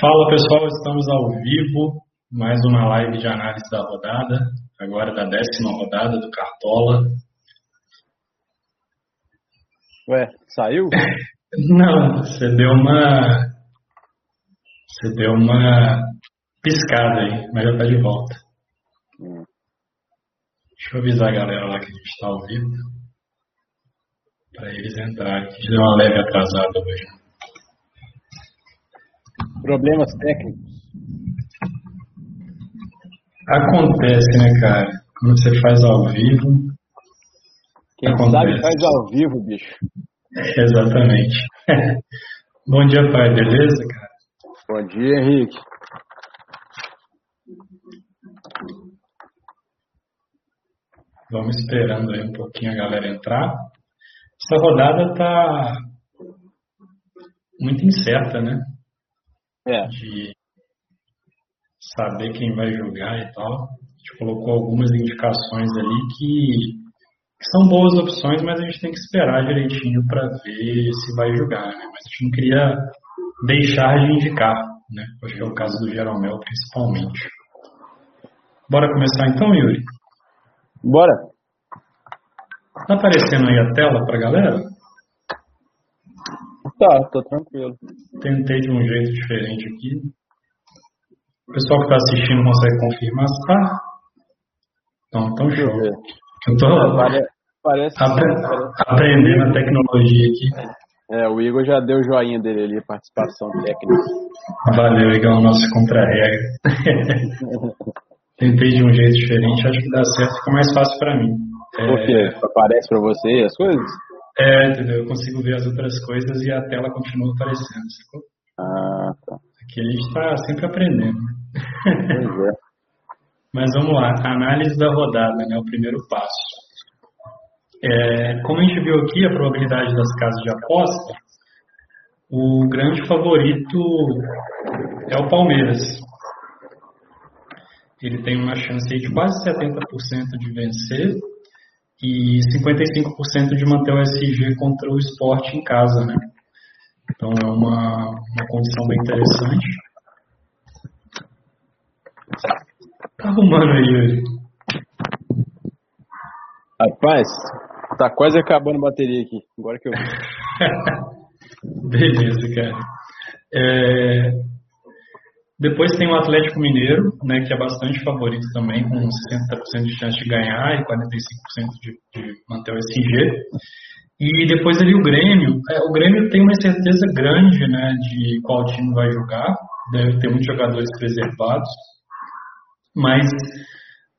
Fala pessoal, estamos ao vivo, mais uma live de análise da rodada, agora da décima rodada do Cartola. Ué, saiu? Não, você deu uma. Você deu uma piscada aí, mas já tá de volta. Hum. Deixa eu avisar a galera lá que a gente está ao vivo. Para eles entrarem. A gente deu uma leve atrasada hoje. Problemas técnicos. Acontece, né, cara? Quando você faz ao vivo. Quem Acontece. sabe faz ao vivo, bicho. Exatamente. Bom dia, pai, beleza, cara? Bom dia, Henrique. Vamos esperando aí um pouquinho a galera entrar. Essa rodada tá muito incerta, né? É, De saber quem vai jogar e tal. A gente colocou algumas indicações ali que, que são boas opções, mas a gente tem que esperar direitinho para ver se vai jogar, né? Mas a gente não queria deixar de indicar, né? Acho que é o caso do Jeromel, principalmente. Bora começar então, Yuri? bora. Tá aparecendo aí a tela pra galera? Tá, tô tranquilo. Tentei de um jeito diferente aqui. O pessoal que está assistindo consegue confirmar se tá? Então, eu show. Eu tô Pare- Parece apre- aprendendo a tecnologia aqui. É, o Igor já deu o joinha dele ali, participação técnica. Valeu, Igor, nosso contra-regra. Tentei de um jeito diferente, acho que dá certo, fica mais fácil para mim. Por quê? Aparece pra você as coisas? É, entendeu? Eu consigo ver as outras coisas e a tela continua aparecendo, sacou? Ah, tá. Aqui a gente está sempre aprendendo. Pois é. Mas vamos lá, análise da rodada, né? O primeiro passo. É, como a gente viu aqui, a probabilidade das casas de aposta, o grande favorito é o Palmeiras. Ele tem uma chance de quase 70% de vencer e 55% de manter o SG contra o esporte em casa, né? Então é uma, uma condição bem interessante. Tá arrumando aí, Yuri. Rapaz, tá quase acabando a bateria aqui. Agora que eu. Beleza, cara. É, Depois tem o Atlético Mineiro, né, que é bastante favorito também, com 60% de chance de ganhar e 45% de, de manter o SG. E depois ali o Grêmio. É, o Grêmio tem uma certeza grande né, de qual time vai jogar, deve ter muitos jogadores preservados. Mas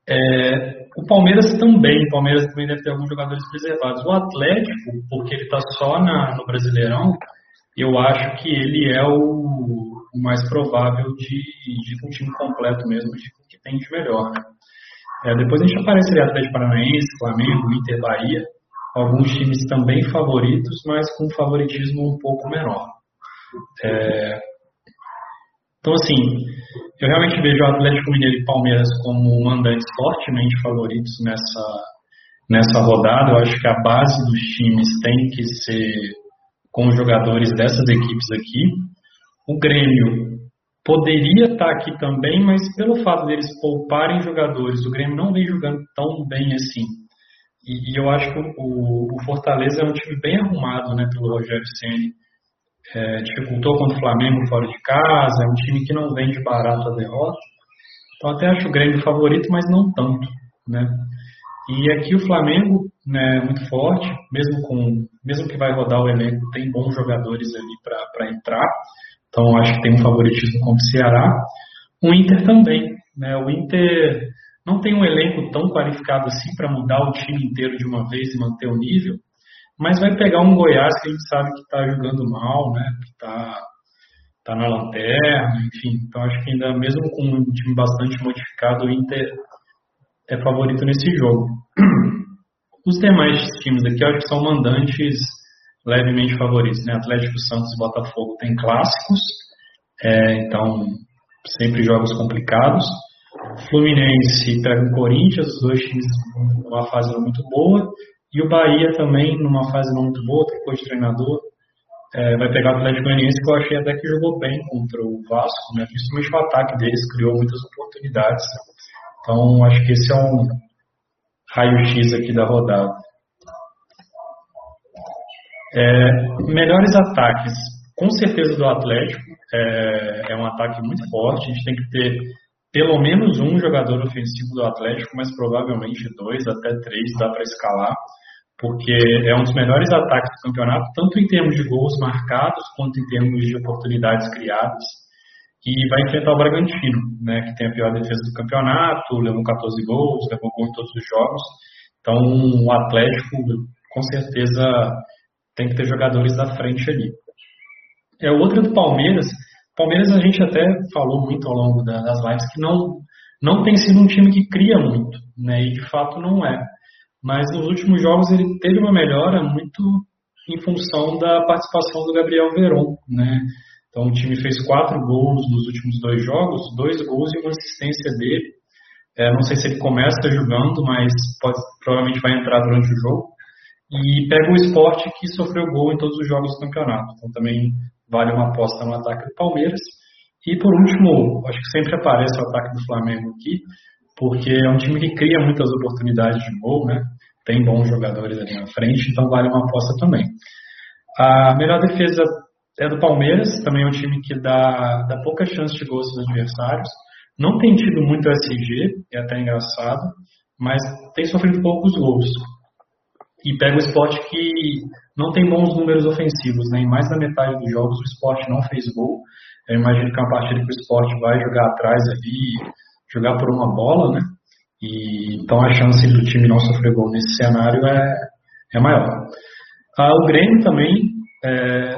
é, o Palmeiras também, o Palmeiras também deve ter alguns jogadores preservados. O Atlético, porque ele está só na, no Brasileirão, eu acho que ele é o, o mais provável de, de o time completo mesmo, de que tem de melhor. Né? É, depois a gente aparece ali Atlético Paranaense, Flamengo, Inter, Bahia, alguns times também favoritos, mas com favoritismo um pouco menor. É, então, assim, eu realmente vejo o Atlético Mineiro e Palmeiras como mandantes fortemente favoritos nessa, nessa rodada. Eu acho que a base dos times tem que ser com os jogadores dessas equipes aqui. O Grêmio poderia estar aqui também, mas pelo fato deles pouparem jogadores, o Grêmio não vem jogando tão bem assim. E, e eu acho que o, o, Fortaleza é um time bem arrumado né, pelo Rogério Ceni. É, dificultou contra o Flamengo fora de casa, é um time que não vem de barato a derrota. Então até acho o Grêmio favorito, mas não tanto. Né? E aqui o Flamengo né, muito forte, mesmo com mesmo que vai rodar o elenco, tem bons jogadores ali para entrar. Então acho que tem um favoritismo contra o Ceará. O Inter também. Né? O Inter não tem um elenco tão qualificado assim para mudar o time inteiro de uma vez e manter o nível, mas vai pegar um Goiás que a gente sabe que está jogando mal, né? que está tá na lanterna, enfim. Então acho que ainda mesmo com um time bastante modificado, o Inter é favorito nesse jogo. Os demais times aqui, acho que são mandantes levemente favoritos. Né? Atlético Santos e Botafogo têm clássicos, é, então sempre jogos complicados. Fluminense pega o Corinthians, os dois times numa fase não muito boa. E o Bahia também numa fase não muito boa, trocou de treinador. é, vai pegar o Atlético Goianiense, que eu achei até que jogou bem contra o Vasco, né? principalmente o ataque deles, criou muitas oportunidades. Então, acho que esse é um raio-x aqui da rodada. É, melhores ataques, com certeza do Atlético, é, é, um ataque muito forte, a gente tem que ter pelo menos um jogador ofensivo do Atlético, mas provavelmente dois, até três, dá para escalar porque é um dos melhores ataques do campeonato, tanto em termos de gols marcados, quanto em termos de oportunidades criadas. E vai enfrentar o Bragantino, né, que tem a pior defesa do campeonato, levou 14 gols, levou gol em todos os jogos. Então, o Atlético, com certeza, tem que ter jogadores da frente ali. É outra do Palmeiras. Palmeiras a gente até falou muito ao longo das lives que não, não tem sido um time que cria muito, né, e de fato não é mas nos últimos jogos ele teve uma melhora muito em função da participação do Gabriel Veron, né? Então o time fez quatro gols nos últimos dois jogos, dois gols e uma assistência dele. É, não sei se ele começa jogando, mas pode, provavelmente vai entrar durante o jogo. E pega o esporte que sofreu gol em todos os jogos do campeonato. Então também vale uma aposta no ataque do Palmeiras. E por último, acho que sempre aparece o ataque do Flamengo aqui, porque é um time que cria muitas oportunidades de gol, né? Tem bons jogadores ali na frente, então vale uma aposta também. A melhor defesa é do Palmeiras, também é um time que dá, dá pouca chance de gols dos adversários. Não tem tido muito SG, é até engraçado, mas tem sofrido poucos gols. E pega o esporte que não tem bons números ofensivos, né? Em mais da metade dos jogos o esporte não fez gol. Eu imagino que é uma partida que o esporte vai jogar atrás ali, jogar por uma bola, né? E, então a chance do time não sofrer gol nesse cenário é, é maior. Ah, o Grêmio também, é,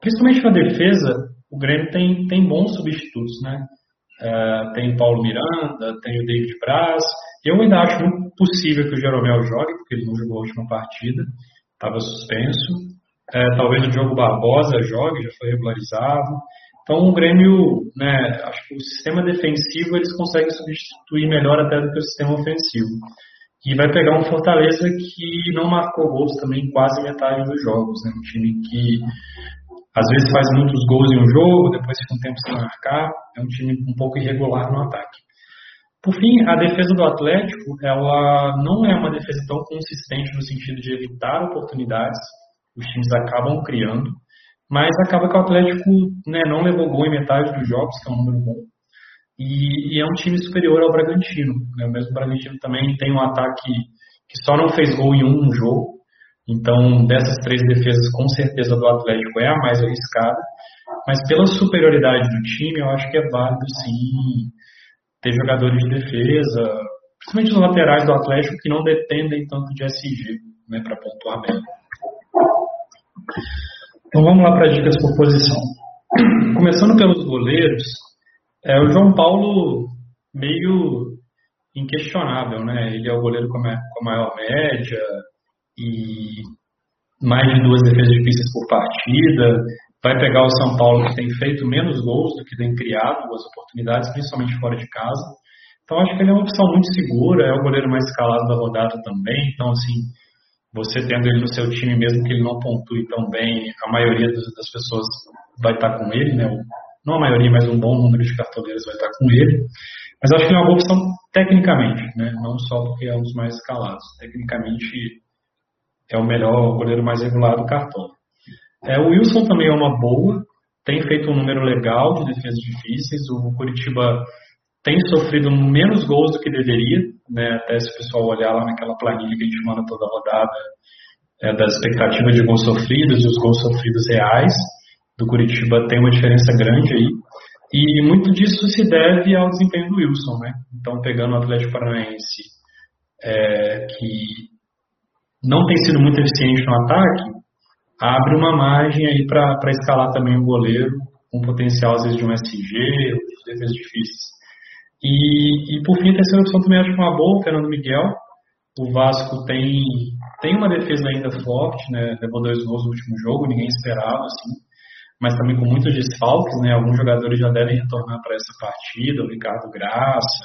principalmente na defesa, o Grêmio tem, tem bons substitutos, né? É, tem Paulo Miranda, tem o David Braz. Eu ainda acho muito possível que o Jeromel jogue, porque ele não jogou a última partida, estava suspenso. É, talvez o Diogo Barbosa jogue, já foi regularizado. Então o Grêmio, né, acho que o sistema defensivo eles conseguem substituir melhor até do que o sistema ofensivo. E vai pegar um Fortaleza que não marcou gols também quase metade dos jogos. Né? Um time que às vezes faz muitos gols em um jogo, depois fica um tempo sem marcar. É um time um pouco irregular no ataque. Por fim, a defesa do Atlético, ela não é uma defesa tão consistente no sentido de evitar oportunidades. Os times acabam criando. Mas acaba que o Atlético né, não levou gol em metade dos jogos, que é um número bom. E, e é um time superior ao Bragantino. Né? O mesmo Bragantino também tem um ataque que só não fez gol em um jogo. Então, dessas três defesas, com certeza do Atlético é a mais arriscada. Mas pela superioridade do time, eu acho que é válido sim ter jogadores de defesa, principalmente os laterais do Atlético, que não dependem tanto de SG né, para pontuar bem. Então vamos lá para dicas por posição. Começando pelos goleiros, é o João Paulo meio inquestionável, né? Ele é o goleiro com a maior média e mais de duas defesas difíceis por partida. Vai pegar o São Paulo que tem feito menos gols do que tem criado boas oportunidades, principalmente fora de casa. Então acho que ele é uma opção muito segura, é o goleiro mais escalado da rodada também. Então assim, você tendo ele no seu time, mesmo que ele não pontue tão bem, a maioria das pessoas vai estar com ele, né? Não a maioria, mas um bom número de cartoleiros vai estar com ele. Mas acho que é uma boa opção tecnicamente, né? Não só porque é um dos mais escalados. Tecnicamente é o melhor, o goleiro mais regular do cartão. É, o Wilson também é uma boa, tem feito um número legal de defesas difíceis. O Curitiba tem sofrido menos gols do que deveria, né? Até se o pessoal olhar lá naquela planilha que a gente manda toda rodada é, expectativas de gols sofridos e os gols sofridos reais do Curitiba tem uma diferença grande aí. E muito disso se deve ao desempenho do Wilson, né? Então, pegando o Atlético Paranaense, é, que não tem sido muito eficiente no ataque, abre uma margem aí para escalar também o goleiro, com potencial às vezes de um SG, ou de defesas difíceis. E, e por fim, a terceira opção também acho é uma boa, o Fernando Miguel. O Vasco tem, tem uma defesa ainda forte, né? Levou dois gols no último jogo, ninguém esperava, assim. Mas também com muitos desfalques, né? Alguns jogadores já devem retornar para essa partida, o Ricardo Graça.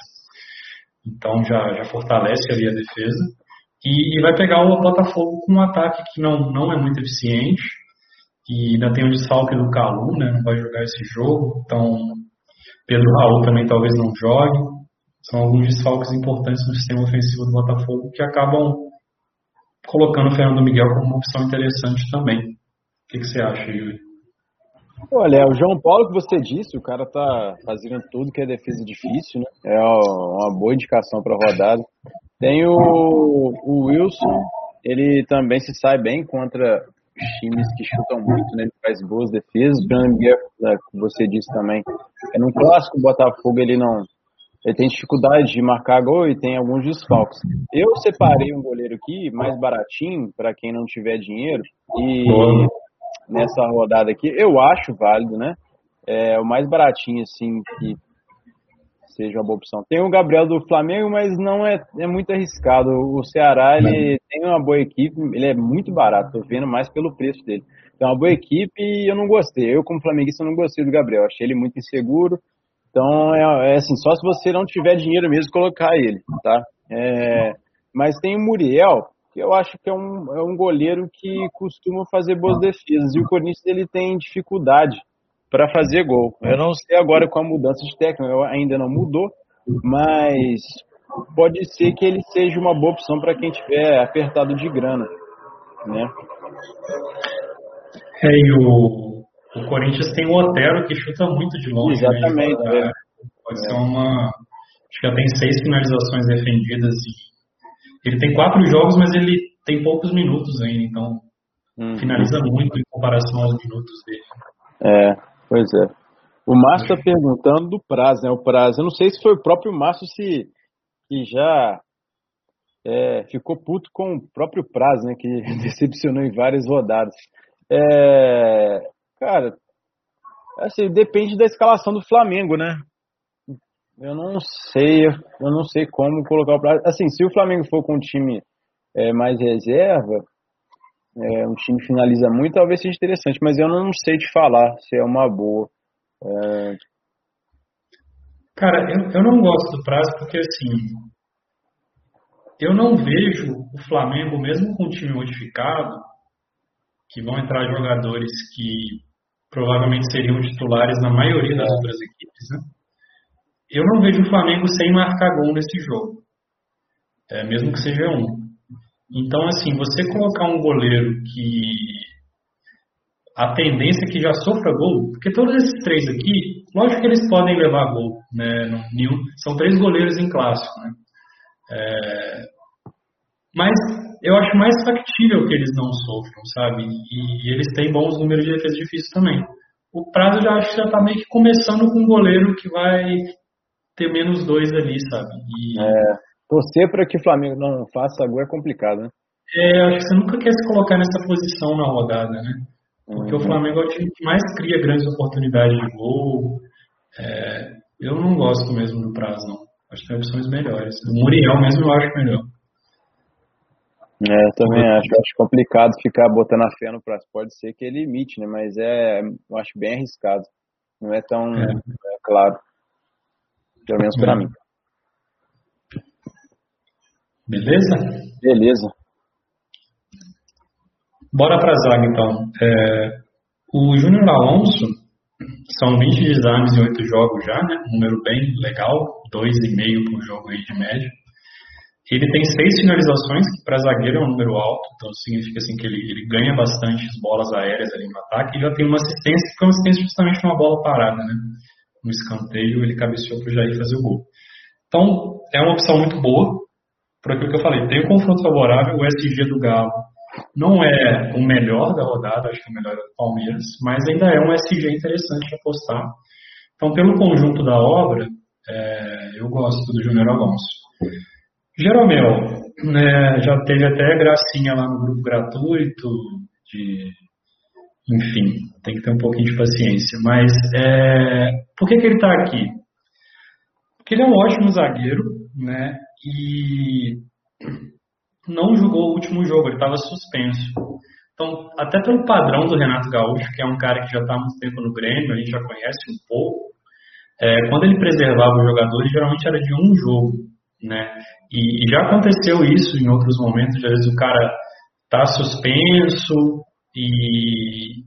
Então já, já fortalece ali a defesa. E, e vai pegar o Botafogo com um ataque que não, não é muito eficiente. E ainda tem o desfalque do Calu, né? Não vai jogar esse jogo. Então, Pedro Raul também talvez não jogue. São alguns desfalques importantes no sistema ofensivo do Botafogo que acabam colocando o Fernando Miguel como uma opção interessante também. O que, que você acha, Yuri? Olha, é o João Paulo que você disse, o cara tá fazendo tudo que é defesa difícil, né? É uma boa indicação para rodada. Tem o, o, Wilson, ele também se sai bem contra times que chutam muito, né? Ele faz boas defesas. O Fernando Miguel, é, que você disse também, é no clássico, o Botafogo ele não. Ele tem dificuldade de marcar gol e tem alguns desfalques. Eu separei um goleiro aqui, mais baratinho, para quem não tiver dinheiro, e nessa rodada aqui, eu acho válido, né? É o mais baratinho, assim, que seja uma boa opção. Tem o Gabriel do Flamengo, mas não é, é muito arriscado. O Ceará, ele tem uma boa equipe, ele é muito barato, tô vendo mais pelo preço dele. Tem uma boa equipe e eu não gostei. Eu, como flamenguista, não gostei do Gabriel. Achei ele muito inseguro. Então, é, é assim, só se você não tiver dinheiro mesmo, colocar ele, tá? É, mas tem o Muriel, que eu acho que é um, é um goleiro que costuma fazer boas defesas. E o Corinthians ele tem dificuldade para fazer gol. Eu não sei agora com a mudança de técnico, ainda não mudou, mas pode ser que ele seja uma boa opção para quem tiver apertado de grana, né? É, e o, o Corinthians tem o Otero que chuta muito de longe. Né? Exatamente. Né? Pode é. ser uma. Acho que já tem seis finalizações defendidas e ele tem quatro jogos, mas ele tem poucos minutos ainda, então hum. finaliza muito em comparação aos minutos dele. É, pois é. O Márcio está perguntando do prazo, né? O prazo. Eu não sei se foi o próprio Márcio se que já é, ficou puto com o próprio prazo, né? Que decepcionou em várias rodadas. É, cara, assim, depende da escalação do Flamengo, né? Eu não sei, eu não sei como colocar o prazo. Assim, se o Flamengo for com um time é, mais reserva, é, um time finaliza muito, talvez seja interessante, mas eu não sei te falar se é uma boa. É... Cara, eu, eu não gosto do prazo porque assim, eu não vejo o Flamengo, mesmo com o time modificado, que vão entrar jogadores que provavelmente seriam titulares na maioria das outras equipes, né? eu não vejo o Flamengo sem marcar gol nesse jogo, é, mesmo que seja um. Então, assim, você colocar um goleiro que a tendência é que já sofra gol, porque todos esses três aqui, lógico que eles podem levar gol, né? Nenhum, são três goleiros em clássico, né? É, mas eu acho mais factível que eles não sofram, sabe? E, e eles têm bons números de defesa difícil também. O prazo já acho que já tá meio que começando com um goleiro que vai ter menos dois ali, sabe? E... É, torcer para que o Flamengo não faça gol é complicado, né? É, acho que você nunca quer se colocar nessa posição na rodada, né? Porque uhum. o Flamengo é o time que mais cria grandes oportunidades de gol. É, eu não gosto mesmo do prazo, não. Acho que tem opções melhores. O Muriel mesmo eu acho melhor. É, eu também acho, acho complicado ficar botando a fé no prazo. Pode ser que ele imite, né? Mas é, eu acho bem arriscado. Não é tão é. É, claro. Pelo menos para mim. Beleza? Beleza. Bora para a zaga então. É, o Júnior Alonso são 20 exames em 8 jogos já, né? Um número bem legal, 2,5 por jogo aí de média. Ele tem seis finalizações, que para zagueiro é um número alto, então significa assim que ele, ele ganha bastante bolas aéreas ali no ataque e já tem uma assistência, que foi uma assistência justamente uma bola parada, né? no escanteio, ele cabeceou para o Jair fazer o gol. Então, é uma opção muito boa, por aquilo que eu falei. Tem um confronto favorável, o SG do Galo não é o melhor da rodada, acho que é o melhor do Palmeiras, mas ainda é um SG interessante de apostar. Então, pelo conjunto da obra, é, eu gosto do Júnior Alonso. Jeromel, né, já teve até gracinha lá no grupo gratuito de enfim, tem que ter um pouquinho de paciência. Mas é, por que, que ele está aqui? Porque ele é um ótimo zagueiro, né? E não jogou o último jogo, ele estava suspenso. Então, até pelo padrão do Renato Gaúcho, que é um cara que já está há muito tempo no Grêmio, a gente já conhece um pouco, é, quando ele preservava os jogadores, geralmente era de um jogo, né? E, e já aconteceu isso em outros momentos, às vezes o cara está suspenso, e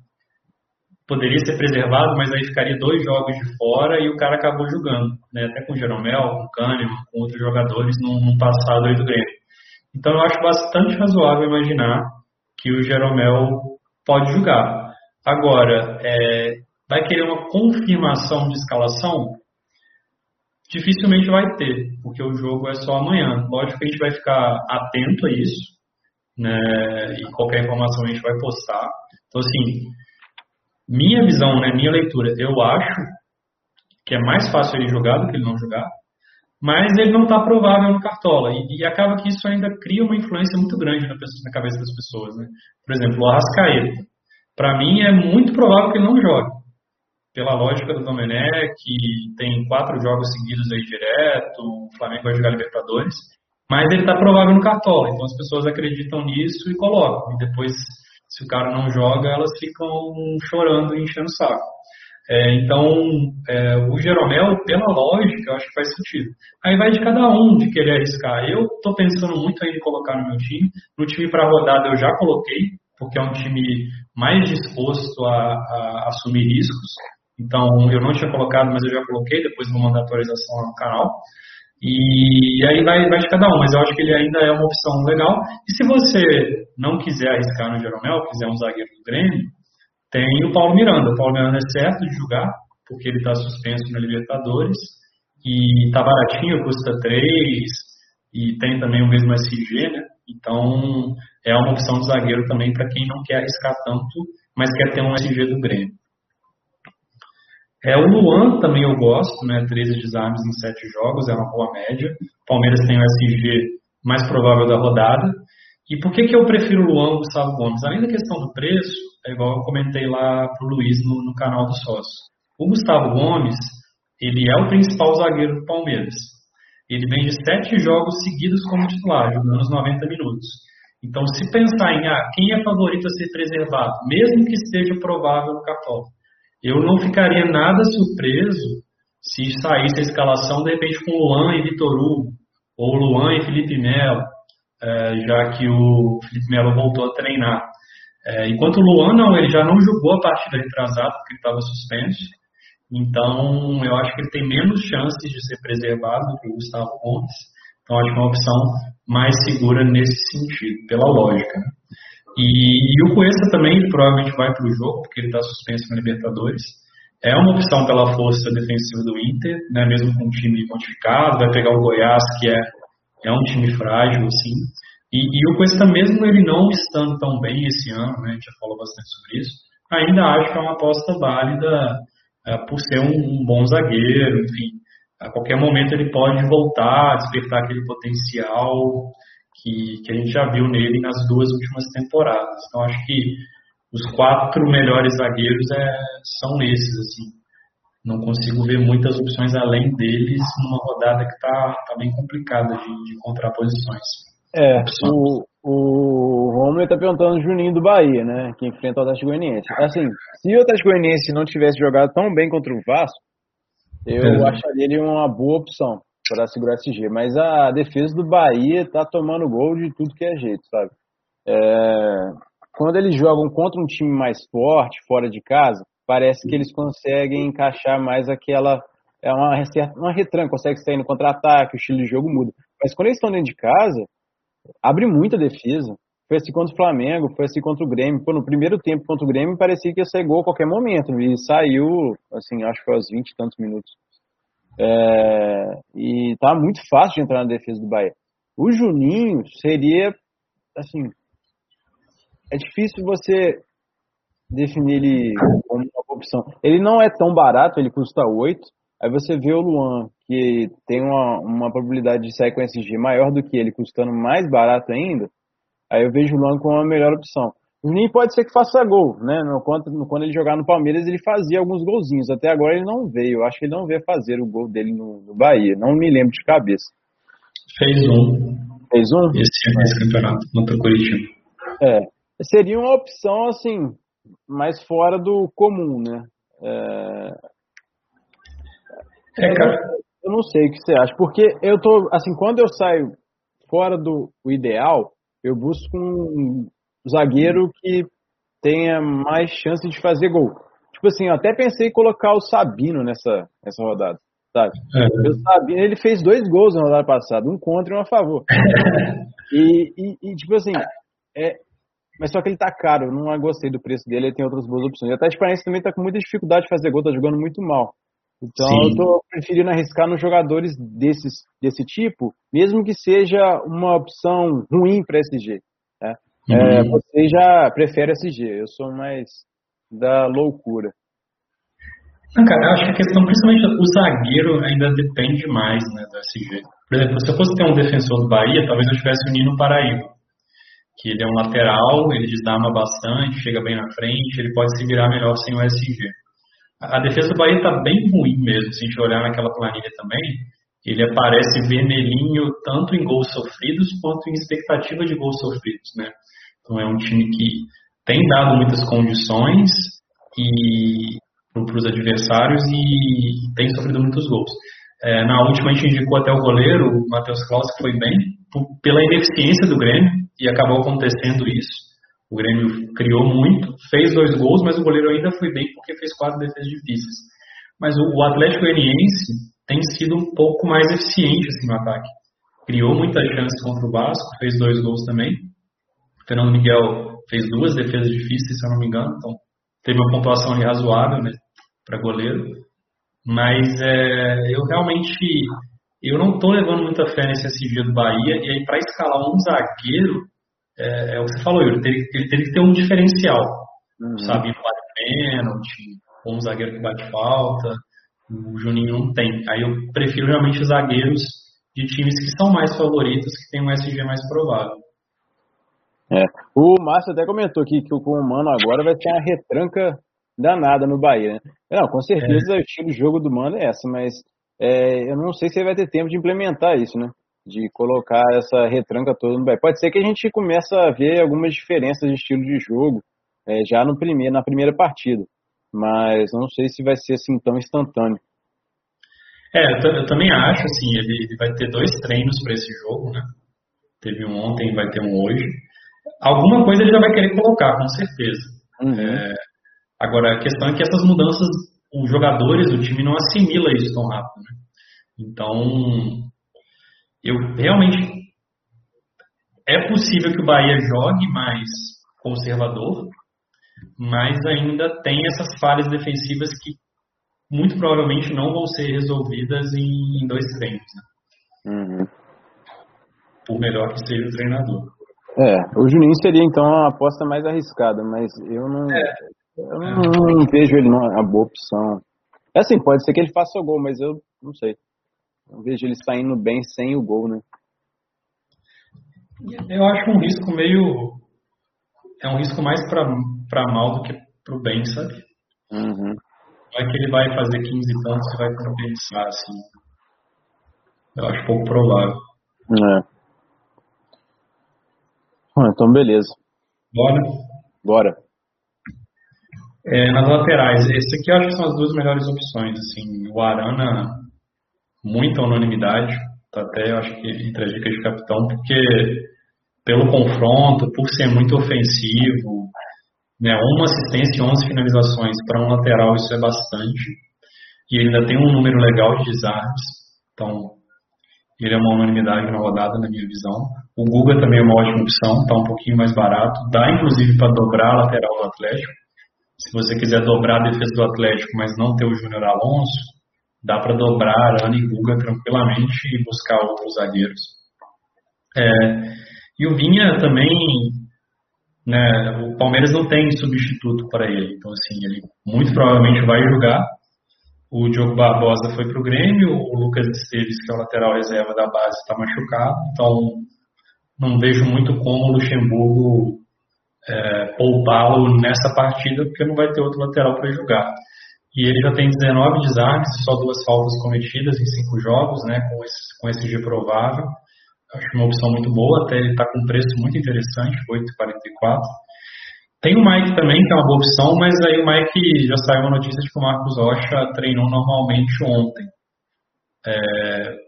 poderia ser preservado, mas aí ficaria dois jogos de fora e o cara acabou jogando, né? até com o Jeromel, com o Kahneman, com outros jogadores no, no passado aí do Grêmio. Então eu acho bastante razoável imaginar que o Jeromel pode jogar. Agora, é, vai querer uma confirmação de escalação? Dificilmente vai ter, porque o jogo é só amanhã. Lógico que a gente vai ficar atento a isso, né? E qualquer informação a gente vai postar. Então, assim, minha visão, né, minha leitura, eu acho que é mais fácil ele jogar do que ele não jogar, mas ele não está provável no Cartola. E, e, acaba que isso ainda cria uma influência muito grande na, pessoa, na cabeça das pessoas. Né? Por exemplo, o Arrascaeta. Para mim, é muito provável que ele não jogue. Pela lógica do Domenech, que tem quatro jogos seguidos aí direto, o Flamengo vai jogar Libertadores, mas ele está provável no Cartola. Então as pessoas acreditam nisso e colocam. E depois se o cara não joga, elas ficam chorando e enchendo o saco. É, então, é, o Jeromel, pela lógica, eu acho que faz sentido. Aí vai de cada um de querer arriscar. Eu estou pensando muito em colocar no meu time. No time para rodada eu já coloquei, porque é um time mais disposto a, a, assumir riscos. Então, eu não tinha colocado, mas eu já coloquei, depois vou mandar atualização lá no canal. E aí vai, vai de cada um, mas eu acho que ele ainda é uma opção legal. E se você não quiser arriscar no Jeromel, quiser um zagueiro do Grêmio, tem o Paulo Miranda. O Paulo Miranda é certo de jogar, porque ele está suspenso na Libertadores. E está baratinho, custa 3, e tem também o mesmo SG, né? Então é uma opção de zagueiro também para quem não quer arriscar tanto, mas quer ter um SG do Grêmio. É, o Luan também eu gosto, né? 13 desarmes em 7 jogos, é uma boa média. Palmeiras tem o SG mais provável da rodada. E por que, que eu prefiro o Luan ao Gustavo Gomes? Além da questão do preço, é igual eu comentei lá pro Luiz no, no canal do sócio. O Gustavo Gomes, ele é o principal zagueiro do Palmeiras. Ele vem de sete jogos seguidos como titular, jogando os 90 minutos. Então, se pensar em ah, quem é favorito a ser preservado, mesmo que esteja provável no cartão, eu não ficaria nada surpreso se saísse a escalação, de repente, com Luan e Vitor Hugo, ou Luan e Felipe Melo, é, já que o Felipe Melo voltou a treinar. É, enquanto o Luan, não, ele já não jogou a partida retrasada, porque ele estava suspenso. Então, eu acho que ele tem menos chances de ser preservado do que o Gustavo Gomes. Então, acho que é uma opção mais segura nesse sentido, pela lógica. E, e o Cuesta também provavelmente vai para o jogo, porque ele está suspenso na Libertadores. É uma opção pela força defensiva do Inter, né, mesmo com um time modificado, vai pegar o Goiás, que é, é um time frágil, assim. E, e o Cuesta, mesmo ele não estando tão bem esse ano, né, a gente já falou bastante sobre isso, ainda acho que é uma aposta válida é, por ser um, um bom zagueiro, enfim. A qualquer momento ele pode voltar, despertar aquele potencial que, que a gente já viu nele nas duas últimas temporadas. Então acho que os quatro melhores zagueiros é, são esses, assim. Não consigo ver muitas opções além deles numa rodada que está tá bem complicada de, de encontrar posições. É, o, o Romulo está perguntando o Juninho do Bahia, né? Que enfrenta o Atlético Goianiense. Assim, se o Atlético Goianiense não tivesse jogado tão bem contra o Vasco, eu é. acharia ele uma boa opção para segurar esse G. Mas a defesa do Bahia tá tomando gol de tudo que é jeito, sabe? É, quando eles jogam contra um time mais forte, fora de casa, parece que eles conseguem encaixar mais aquela. É uma, uma retranca, consegue sair no contra-ataque, o estilo de jogo muda. Mas quando eles estão dentro de casa, abre muita defesa. Foi assim contra o Flamengo, foi assim contra o Grêmio. Pô, no primeiro tempo contra o Grêmio parecia que ia ser gol a qualquer momento. E saiu, assim, acho que foi aos 20 e tantos minutos. É, e tá muito fácil de entrar na defesa do Bahia. O Juninho seria, assim, é difícil você definir ele como uma opção. Ele não é tão barato, ele custa 8. Aí você vê o Luan, que tem uma, uma probabilidade de sair com SG maior do que ele, custando mais barato ainda. Aí eu vejo o Luan como a melhor opção. Juninho pode ser que faça gol, né? No, quando, quando ele jogar no Palmeiras, ele fazia alguns golzinhos. Até agora ele não veio. Eu acho que ele não veio fazer o gol dele no, no Bahia. Não me lembro de cabeça. Fez um. Fez um? Esse, esse campeonato contra o Curitiba. É. Seria uma opção, assim, mais fora do comum, né? É, é cara. Eu não sei o que você acha. Porque eu tô, assim, quando eu saio fora do ideal, eu busco um zagueiro que tenha mais chance de fazer gol. tipo assim, eu até pensei em colocar o Sabino nessa, nessa rodada, sabe? É. O Sabino, ele fez dois gols na rodada passada, um contra e um a favor. e, e, e, tipo assim, é, mas só que ele tá caro, eu não gostei do preço dele, ele tem outras boas opções. E até a Experiência também tá com muita dificuldade de fazer gol, tá jogando muito mal. Então Sim. eu tô preferindo arriscar nos jogadores desses, desse tipo, mesmo que seja uma opção ruim para SG. Né? É, uhum. É, você já prefere SG, eu sou mais da loucura. Não, cara, eu acho que a questão, principalmente o zagueiro, ainda depende mais né, do SG. Por exemplo, se eu fosse ter um defensor do Bahia, talvez eu tivesse o Nino Paraíba que ele é um lateral, ele desarma bastante, chega bem na frente, ele pode se virar melhor sem o SG. A defesa do Bahia está bem ruim mesmo, se a gente olhar naquela planilha também, ele aparece vermelhinho tanto em gols sofridos quanto em expectativa de gols sofridos, né? Então é um time que tem dado muitas condições e para os adversários e tem sofrido muitos gols. É, na última a gente indicou até o goleiro, o Matheus Klaus, que foi bem, pela ineficiência do Grêmio, e acabou acontecendo isso. O Grêmio criou muito, fez dois gols, mas o goleiro ainda foi bem porque fez quatro defesas difíceis. Mas o, Atlético Goianiense tem sido um pouco mais eficiente assim, no ataque. Criou muitas chances contra o Vasco, fez dois gols também. Fernando Miguel fez duas defesas difíceis, se eu não me engano, então teve uma pontuação ali razoável né, para goleiro. Mas é, eu realmente eu não estou levando muita fé nesse SG do Bahia, e aí para escalar um zagueiro, é, é, o que você falou, ele teria, ele teria que ter um diferencial. Uhum. Sabe, bate pênalti, ou um zagueiro que bate falta, o Juninho não tem. Aí eu prefiro realmente zagueiros de times que são mais favoritos, que tem um SG mais provável. É. O Márcio até comentou aqui que o Mano agora vai ter uma retranca danada no Bahia, né? Não, com certeza é. o estilo de jogo do Mano é essa, mas é, eu não sei se ele vai ter tempo de implementar isso, né? De colocar essa retranca toda no Bahia. Pode ser que a gente comece a ver algumas diferenças de estilo de jogo é, já no primeiro, na primeira partida, mas não sei se vai ser assim tão instantâneo. É, eu, eu também acho, assim, ele, ele vai ter dois treinos para esse jogo, né? Teve um ontem, vai ter um hoje. Alguma coisa ele já vai querer colocar, com certeza. Uhum. É, agora, a questão é que essas mudanças os jogadores, o time não assimila isso tão rápido. Né? Então, eu realmente é possível que o Bahia jogue mais conservador, mas ainda tem essas falhas defensivas que muito provavelmente não vão ser resolvidas em, dois treinos. Né? Uhum. Por melhor que seja o treinador. É, o Juninho seria então a aposta mais arriscada, mas eu não. É, eu não, não vejo ele uma boa opção. É assim, pode ser que ele faça o gol, mas eu não sei. Eu vejo ele saindo bem sem o gol, né? Eu acho um risco meio. É um risco mais para mal do que para o bem, sabe? Uhum. Não é que ele vai fazer 15 pontos e vai compensar, assim. Eu acho pouco provável. É. Ah, então, beleza. Bora? Bora. É, nas laterais, esse aqui eu acho que são as duas melhores opções. Assim, o Arana, muita unanimidade, tá até eu acho que entre as dicas de capitão, porque pelo confronto, por ser muito ofensivo, né, uma assistência e 11 finalizações para um lateral, isso é bastante. E ele ainda tem um número legal de desarmes, então ele é uma unanimidade na rodada, na minha visão. O Guga também é uma ótima opção, está um pouquinho mais barato, dá inclusive para dobrar a lateral do Atlético. Se você quiser dobrar a defesa do Atlético, mas não ter o Júnior Alonso, dá para dobrar Arana e Guga tranquilamente e buscar outros zagueiros. É, e o Vinha também, né, o Palmeiras não tem substituto para ele, então assim, ele muito provavelmente vai jogar. O Diogo Barbosa foi para o Grêmio, o Lucas Esteves, que é o lateral reserva da base, está machucado, então não vejo muito como o Luxemburgo é, poupá-lo nessa partida, porque não vai ter outro lateral para jogar. E ele já tem 19 desarmes e só duas faltas cometidas em cinco jogos, né, com esse, com esse G provável. Acho uma opção muito boa, até ele está com um preço muito interessante, 8,44. Tem o Mike também, que é uma boa opção, mas aí o Mike já saiu uma notícia de que o Marcos Rocha treinou normalmente ontem. É,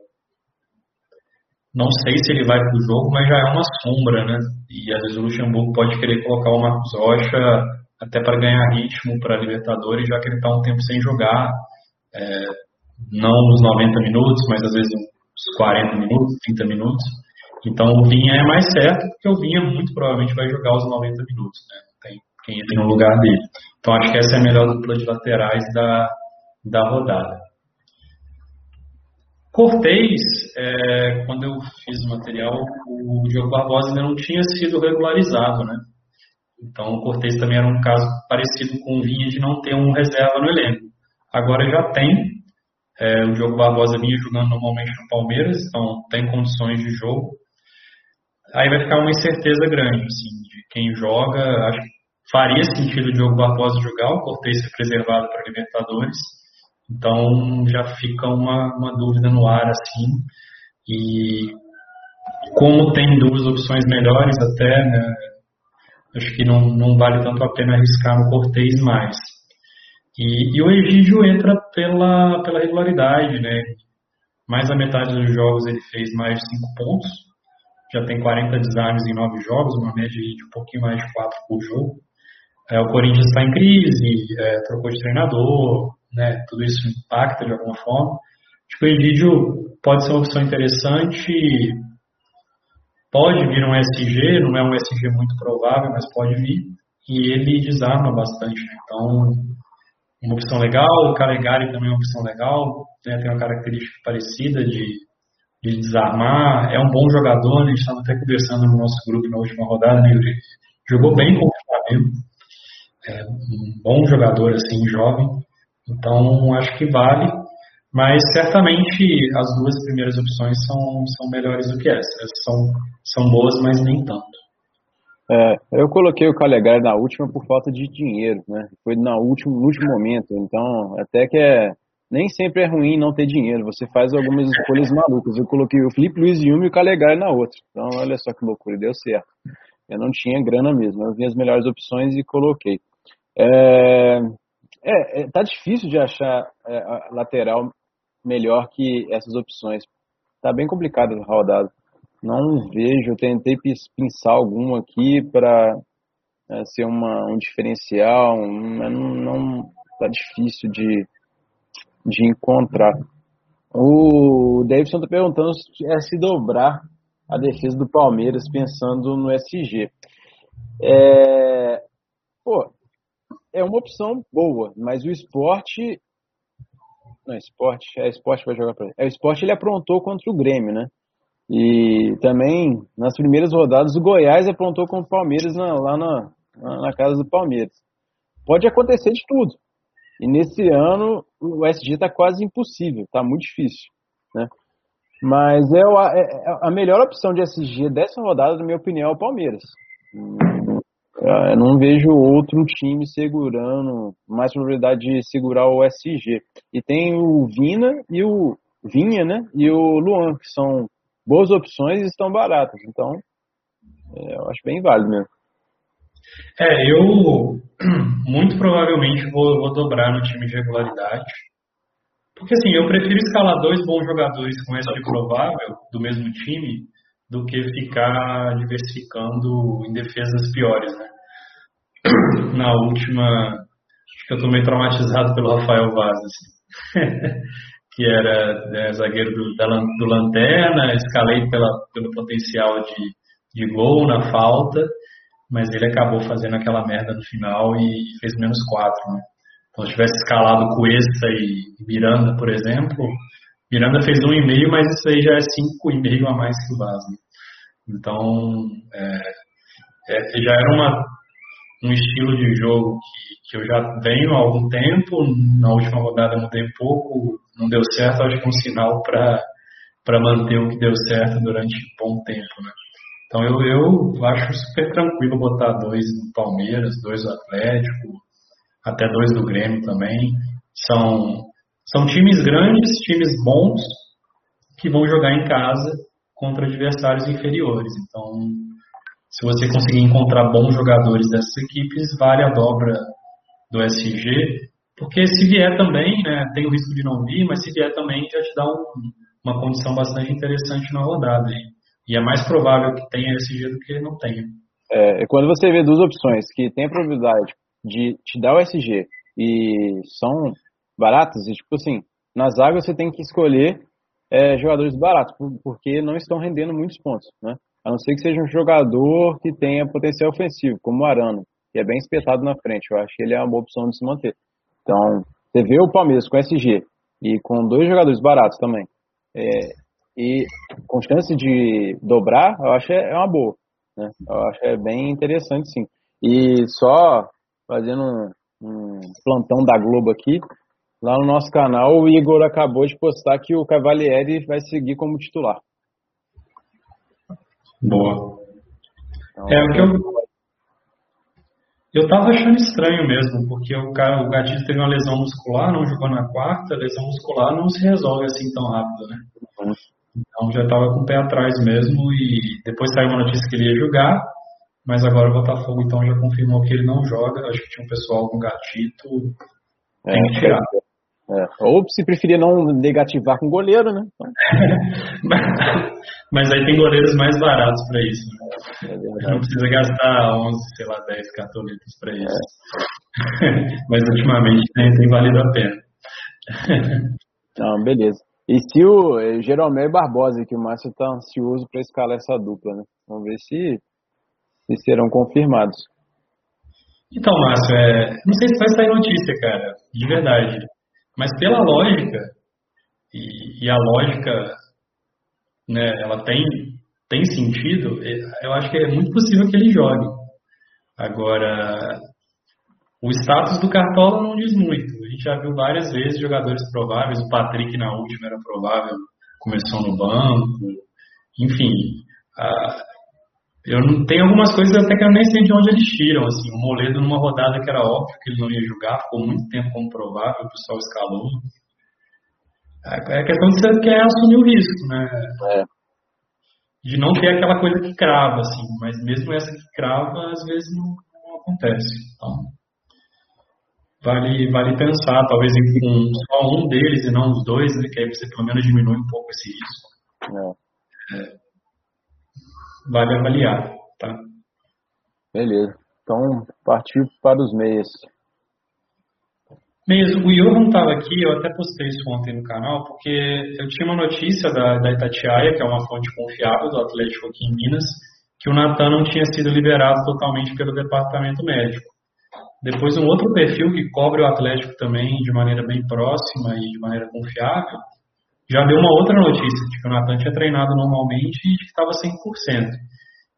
não sei se ele vai para o jogo, mas já é uma sombra, né? E às vezes o Luxemburgo pode querer colocar o Marcos Rocha até para ganhar ritmo para a Libertadores, já que ele está um tempo sem jogar, é, não os 90 minutos, mas às vezes uns 40 minutos, 30 minutos. Então o Vinha é mais certo, porque o Vinha muito provavelmente vai jogar os 90 minutos, né? Tem quem entre no lugar dele. Então acho que essa é a melhor dupla de laterais da, da rodada. Cortez, é, quando eu fiz o material, o Diogo Barbosa ainda não tinha sido regularizado, né? Então o Cortez também era um caso parecido com o Vinha de não ter um reserva no elenco. Agora já tem. É, o Diogo Barbosa vinha jogando normalmente no Palmeiras, então tem condições de jogo. Aí vai ficar uma incerteza grande, assim, de quem joga. Acho que faria sentido o Diogo Barbosa jogar, o Cortez ser preservado para Libertadores então já fica uma, uma dúvida no ar assim. E como tem duas opções melhores até, né, acho que não, não vale tanto a pena arriscar no Cortez mais. E, e, o Egídio entra pela, pela regularidade, né? Mais da metade dos jogos ele fez mais de 5 pontos. Já tem 40 desarmes em 9 jogos, uma média de um pouquinho mais de 4 por jogo. É, o Corinthians está em crise, é, trocou de treinador, né, tudo isso impacta de alguma forma. Acho que o Evidio pode ser uma opção interessante, pode vir um SG, não é um SG muito provável, mas pode vir, e ele desarma bastante. Né? Então, uma opção legal, o Calegari também é uma opção legal, né, tem uma característica parecida de, de desarmar, é um bom jogador, né, a gente estava até conversando no nosso grupo na última rodada, né, ele jogou bem com o Flamengo, é um bom jogador, assim, jovem, então, acho que vale, mas certamente as duas primeiras opções são, são melhores do que essa. São, são boas, mas nem tanto. É, eu coloquei o Calegari na última por falta de dinheiro, né? Foi na último, no último momento. Então, até que é. Nem sempre é ruim não ter dinheiro. Você faz algumas escolhas malucas. Eu coloquei o Felipe Luiz e o Calegari na outra. Então, olha só que loucura, deu certo. Eu não tinha grana mesmo. Eu vi as melhores opções e coloquei. É, é, é, tá difícil de achar é, lateral melhor que essas opções. Tá bem complicado a rodada. Não vejo, eu tentei pensar alguma aqui para é, ser uma, um diferencial, mas não, não tá difícil de, de encontrar. O Davidson está perguntando se é se dobrar a defesa do Palmeiras pensando no SG. É, pô, é uma opção boa, mas o esporte. Não, esporte, é esporte vai jogar para ele. É, o esporte ele aprontou contra o Grêmio, né? E também, nas primeiras rodadas, o Goiás aprontou com o Palmeiras na, lá na, na casa do Palmeiras. Pode acontecer de tudo. E nesse ano, o SG está quase impossível, está muito difícil. Né? Mas é, é, é a melhor opção de SG dessa rodada, na minha opinião, é o Palmeiras. Eu não vejo outro time segurando, mais probabilidade de segurar o SG. E tem o Vina e o Vinha, né? E o Luan, que são boas opções e estão baratas. Então, é, eu acho bem válido mesmo. É, eu muito provavelmente vou, vou dobrar no time de regularidade. Porque assim, eu prefiro escalar dois bons jogadores com SG provável do mesmo time do que ficar diversificando em defesas piores, né? Na última, acho que eu estou meio traumatizado pelo Rafael Vaz, assim. que era né, zagueiro do, da, do Lanterna, escalei pela, pelo potencial de, de gol na falta, mas ele acabou fazendo aquela merda no final e fez menos quatro, né? Então, se tivesse escalado Cuesta e Miranda, por exemplo, Miranda fez um e meio, mas isso aí já é cinco e meio a mais que o Vaz. Né? Então, é, é, já era uma, um estilo de jogo que, que eu já venho há algum tempo. Na última rodada mudei pouco, não deu certo. Acho que é um sinal para manter o que deu certo durante um bom tempo. Né? Então, eu, eu acho super tranquilo botar dois no Palmeiras, dois do Atlético, até dois do Grêmio também. São, são times grandes, times bons, que vão jogar em casa contra adversários inferiores. Então, se você conseguir encontrar bons jogadores dessas equipes, vale a dobra do SG, porque se vier também, né, tem o risco de não vir, mas se vier também já te dá um, uma condição bastante interessante na rodada. E é mais provável que tenha SG do que não tenha. É, quando você vê duas opções que tem a probabilidade de te dar o SG e são baratas, e tipo assim, nas águas você tem que escolher é, jogadores baratos, porque não estão rendendo muitos pontos, né? A não ser que seja um jogador que tenha potencial ofensivo, como o Arano, que é bem espetado na frente. Eu acho que ele é uma boa opção de se manter. Então, você vê o Palmeiras com SG e com dois jogadores baratos também. É, e com chance de dobrar, eu acho é, é uma boa. Né? Eu acho é bem interessante, sim. E só fazendo um, um plantão da Globo aqui, lá no nosso canal, o Igor acabou de postar que o Cavalieri vai seguir como titular. Boa. Então, é o que eu. Eu tava achando estranho mesmo, porque o, cara, o Gatito teve uma lesão muscular, não jogou na quarta, lesão muscular não se resolve assim tão rápido, né? Uhum. Então já tava com o pé atrás mesmo e depois saiu uma notícia que ele ia jogar, mas agora o Botafogo então já confirmou que ele não joga. Acho que tinha um pessoal com gatito. É, tem que tirar. É. Ou se preferir não negativar com goleiro, né? Então... Mas aí tem goleiros mais baratos para isso. Né? É não precisa gastar 11, sei lá, 10 cartoletas para isso. É. Mas ultimamente tem, tem, valido a pena. Não, beleza. E se o é, Jeromel e Barbosa, que o Márcio está ansioso para escalar essa dupla, né? Vamos ver se, se serão confirmados. Então, Márcio, é, não sei se vai sair notícia, cara, de verdade. Mas pela lógica, e, e a lógica, né, ela tem, tem sentido, eu acho que é muito possível que ele jogue. Agora, o status do Cartola não diz muito. A gente já viu várias vezes jogadores prováveis, o Patrick na última era provável, começou no banco, enfim. Eu não tenho algumas coisas até que eu nem sei de onde eles tiram. Assim, o Moledo numa rodada que era óbvio que ele não ia jogar, ficou muito tempo como provável, o pessoal escalou. É, é questão de você quer assumir o risco, né? É. De não ter aquela coisa que crava, assim, mas mesmo essa que crava, às vezes não, não acontece. Então, vale, vale pensar, talvez em um, só um deles e não os dois, né, que aí você pelo menos diminui um pouco esse risco. É. É, vale avaliar, tá? Beleza. Então, partiu para os meias. Meias, o Johan estava aqui, eu até postei isso ontem no canal, porque eu tinha uma notícia da, da Itatiaia, que é uma fonte confiável do Atlético aqui em Minas, que o Natan não tinha sido liberado totalmente pelo departamento médico. Depois, um outro perfil que cobre o Atlético também de maneira bem próxima e de maneira confiável, já deu uma outra notícia de que o Natan tinha treinado normalmente e estava 100%.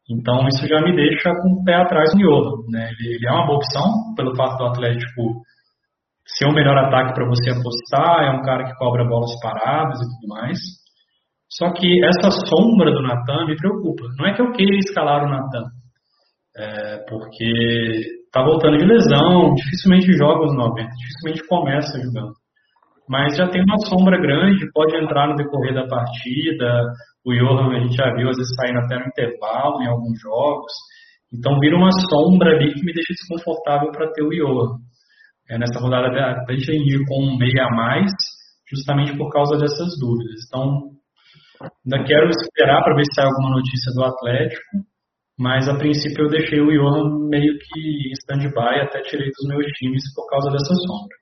Então, isso já me deixa com o pé atrás no Johan. Né? Ele, ele, é uma boa opção, pelo fato do Atlético ser o melhor ataque para você apostar, é um cara que cobra bolas paradas e tudo mais. Só que essa sombra do Natan me preocupa. Não é que eu queira escalar o Natan, é porque tá voltando de lesão, dificilmente joga os 90, dificilmente começa jogando. Mas já tem uma sombra grande, pode entrar no decorrer da partida. O Johan a gente já viu às vezes saindo até no intervalo em alguns jogos. Então vira uma sombra ali que me deixa desconfortável para ter o Johan. É, nessa rodada a gente ir com um meia a mais, justamente por causa dessas dúvidas. Então, ainda quero esperar para ver se sai alguma notícia do Atlético mas a princípio eu deixei o Johan meio que em stand-by, até tirei dos meus times por causa dessa sombra.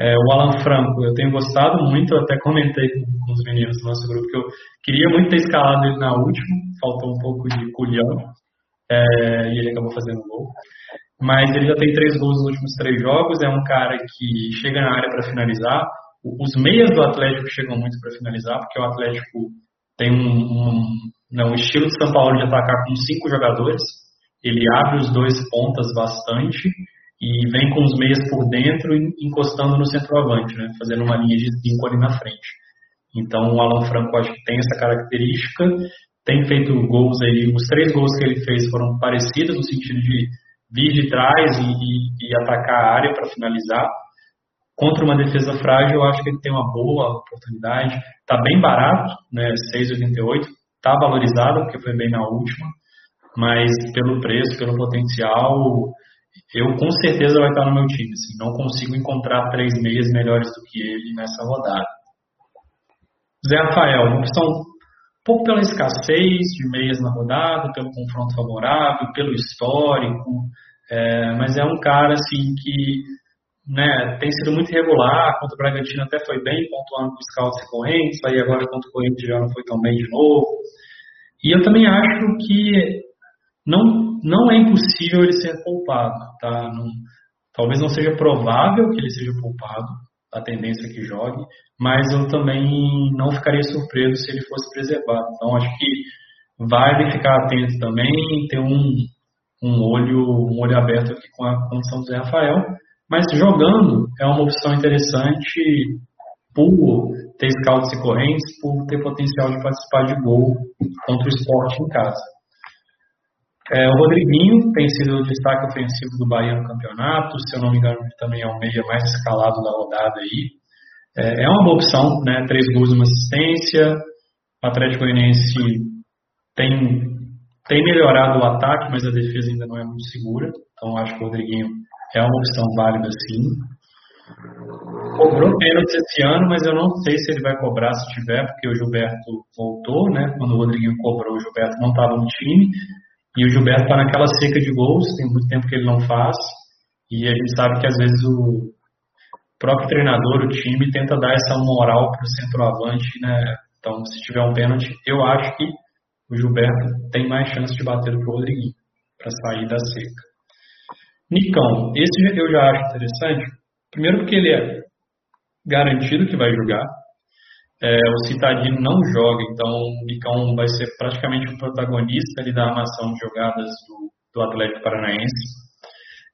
É, o Alan Franco, eu tenho gostado muito, eu até comentei com, com, os meninos do nosso grupo que eu queria muito ter escalado ele na última, faltou um pouco de culhão, é, e ele acabou fazendo gol. Mas ele já tem três gols nos últimos três jogos, é um cara que chega na área para finalizar. Os meias do Atlético chegam muito para finalizar, porque o Atlético tem um, um, não, o estilo de São Paulo de atacar com cinco jogadores. Ele abre os dois pontas bastante e vem com os meias por dentro encostando no centroavante, né? fazendo uma linha de cinco ali na frente. Então o Alan Franco acho que tem essa característica, tem feito gols aí, os três gols que ele fez foram parecidos no sentido de vir de trás e, e, e atacar a área para finalizar. Contra uma defesa frágil, eu acho que ele tem uma boa oportunidade. Está bem barato, né? 6,88 está valorizado, porque foi bem na última, mas pelo preço, pelo potencial, eu com certeza vai estar no meu time. Assim, não consigo encontrar três meias melhores do que ele nessa rodada. Zé Rafael, uma opção um pouco pela escassez de meias na rodada, pelo confronto favorável, pelo histórico. é, mas é um cara assim que né, tem sido muito regular, contra o Bragantino até foi bem, pontuando com os scouts recorrentes, aí agora contra o Corinthians já não foi tão bem de novo. E eu também acho que não, não é impossível ele ser poupado, tá? Não, talvez não seja provável que ele seja poupado, a tendência é que jogue, mas eu também não ficaria surpreso se ele fosse preservado. Então acho que vale ficar atento também, ter um, um olho um olho aberto aqui com a condição do Zé Rafael, mas jogando é uma opção interessante por ter scouts e correntes, por ter potencial de participar de gol contra o esporte em casa. É, o Rodriguinho tem sido o destaque ofensivo do Bahia no campeonato, se eu não me engano, também é o meia mais escalado da rodada aí. É, é uma boa opção, né? Três gols e uma assistência. O Atlético Goianiense tem, tem melhorado o ataque, mas a defesa ainda não é muito segura. Então acho que o Rodriguinho é uma opção válida sim. Cobrou pênalti esse ano, mas eu não sei se ele vai cobrar se tiver, porque o Gilberto voltou, né? Quando o Rodriguinho cobrou, o Gilberto não estava no time. E o Gilberto está naquela seca de gols, tem muito tempo que ele não faz. E a gente sabe que às vezes o próprio treinador, o time, tenta dar essa moral para o centroavante, né? Então, se tiver um pênalti, eu acho que o Gilberto tem mais chance de bater do que o Rodriguinho para sair da seca. Nicão, esse eu já acho interessante. Primeiro porque ele é garantido que vai jogar. É, o Citadino não joga, então o Nicão vai ser praticamente o protagonista ali da armação de jogadas do, do Atlético Paranaense.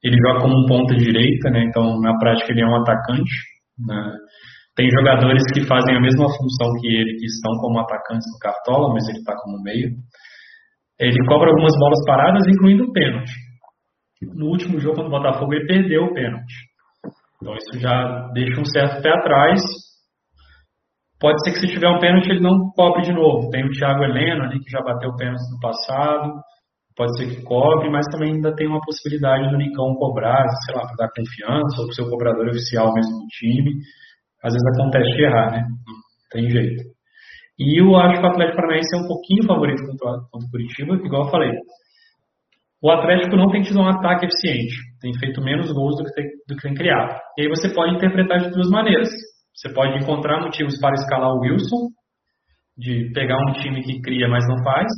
Ele joga como um ponta direita, né? Então na prática ele é um atacante. Né? Tem jogadores que fazem a mesma função que ele, que estão como atacantes no Cartola, mas ele está como meio. Ele cobra algumas bolas paradas, incluindo o pênalti no último jogo contra o Botafogo ele perdeu o pênalti. Então isso já deixa um certo pé atrás. Pode ser que se tiver um pênalti ele não cobre de novo. Tem o Thiago Heleno ali que já bateu o pênalti no passado. Pode ser que cobre, mas também ainda tem uma possibilidade do Nicão cobrar, sei lá, para dar confiança, ou para o seu cobrador oficial mesmo do time. Às vezes acontece de errar, né? Não tem jeito. E eu acho que o Atlético Paranaense é um pouquinho favorito contra, contra o Curitiba, igual eu falei o Atlético não tem tido um ataque eficiente, tem feito menos gols do que tem, do que tem criado. E aí você pode interpretar de duas maneiras. Você pode encontrar motivos para escalar o Wilson, de pegar um time que cria, mas não faz,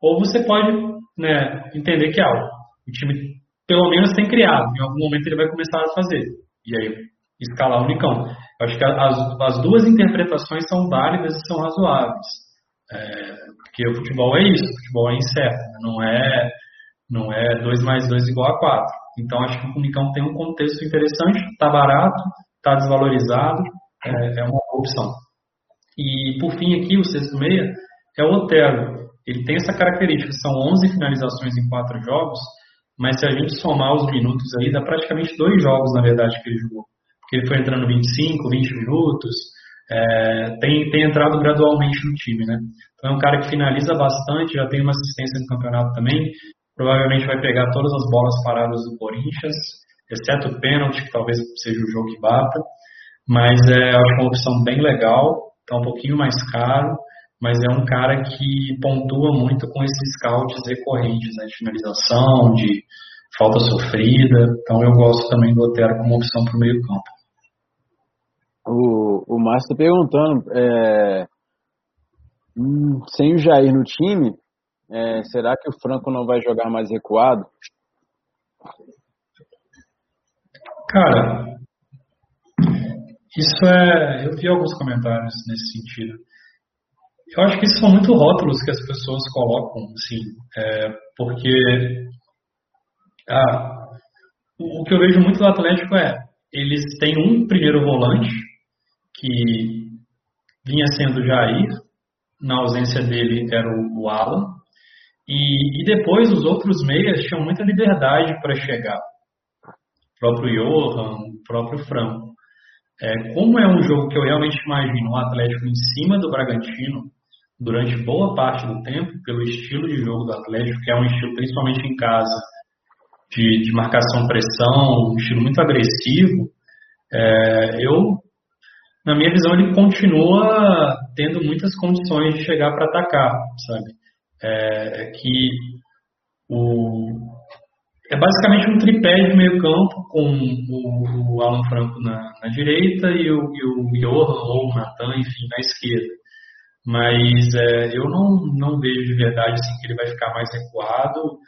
ou você pode né, entender que ah, o time pelo menos tem criado, em algum momento ele vai começar a fazer. E aí escalar o Nicão. Eu acho que as, as duas interpretações são válidas e são razoáveis. É, porque o futebol é isso, o futebol é incerto, né? não é não é 2 mais 2 igual a 4. Então acho que o Unicão tem um contexto interessante, está barato, está desvalorizado, é, é, uma opção. E por fim aqui, o sexto meia é o Otero. Ele tem essa característica, são 11 finalizações em 4 jogos, mas se a gente somar os minutos aí, dá praticamente dois jogos, na verdade, que ele jogou. Porque ele foi entrando 25, 20 minutos, é, tem, tem entrado gradualmente no time, né? Então é um cara que finaliza bastante, já tem uma assistência no campeonato também, Provavelmente vai pegar todas as bolas paradas do Corinthians, exceto o pênalti, que talvez seja o jogo que bata. Mas é, acho uma opção bem legal, está um pouquinho mais caro, mas é um cara que pontua muito com esses scouts recorrentes, né, de finalização, de falta sofrida. Então eu gosto também do Otero como opção para o meio campo. O, o Márcio está perguntando, é, hum, sem o Jair no time, é, será que o Franco não vai jogar mais recuado? Cara, isso é. Eu vi alguns comentários nesse sentido. Eu acho que isso são muito rótulos que as pessoas colocam, assim, é, porque ah, o que eu vejo muito do Atlético é eles têm um primeiro volante que vinha sendo Jair, na ausência dele era o Alan, e, e depois os outros meias tinham muita liberdade para chegar. O próprio Johan, o próprio Franco. É, como é um jogo que eu realmente imagino um Atlético em cima do Bragantino durante boa parte do tempo, pelo estilo de jogo do Atlético, que é um estilo principalmente em casa, de, de marcação-pressão, um estilo muito agressivo, é, eu, na minha visão, ele continua tendo muitas condições de chegar para atacar, sabe? é, que o, é basicamente um tripé de meio campo com o, Alan Franco na, na direita e o, e o Johan ou o Natan, enfim, na esquerda. Mas é, eu não, não vejo de verdade assim, que ele vai ficar mais recuado,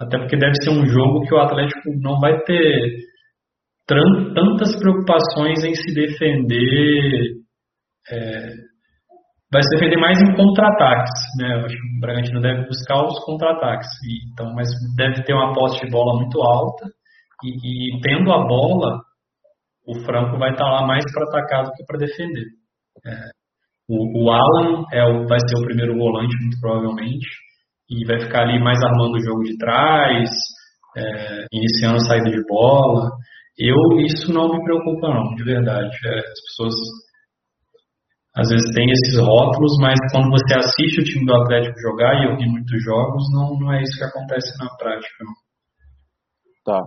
até porque deve ser um jogo que o Atlético não vai ter tantas preocupações em se defender é, vai se defender mais em contra-ataques, né? Eu acho que o Bragantino deve buscar os contra-ataques, então, mas deve ter uma posse de bola muito alta e, e tendo a bola, o Franco vai estar lá mais para atacar do que para defender. É, o, o, Alan é o, vai ser o primeiro volante, muito provavelmente, e vai ficar ali mais armando o jogo de trás, é, iniciando a saída de bola. Eu, isso não me preocupa não, de verdade. É, as pessoas às vezes tem esses rótulos, mas quando você assiste o time do Atlético jogar, e eu vi muitos jogos, não, não é isso que acontece na prática. Tá.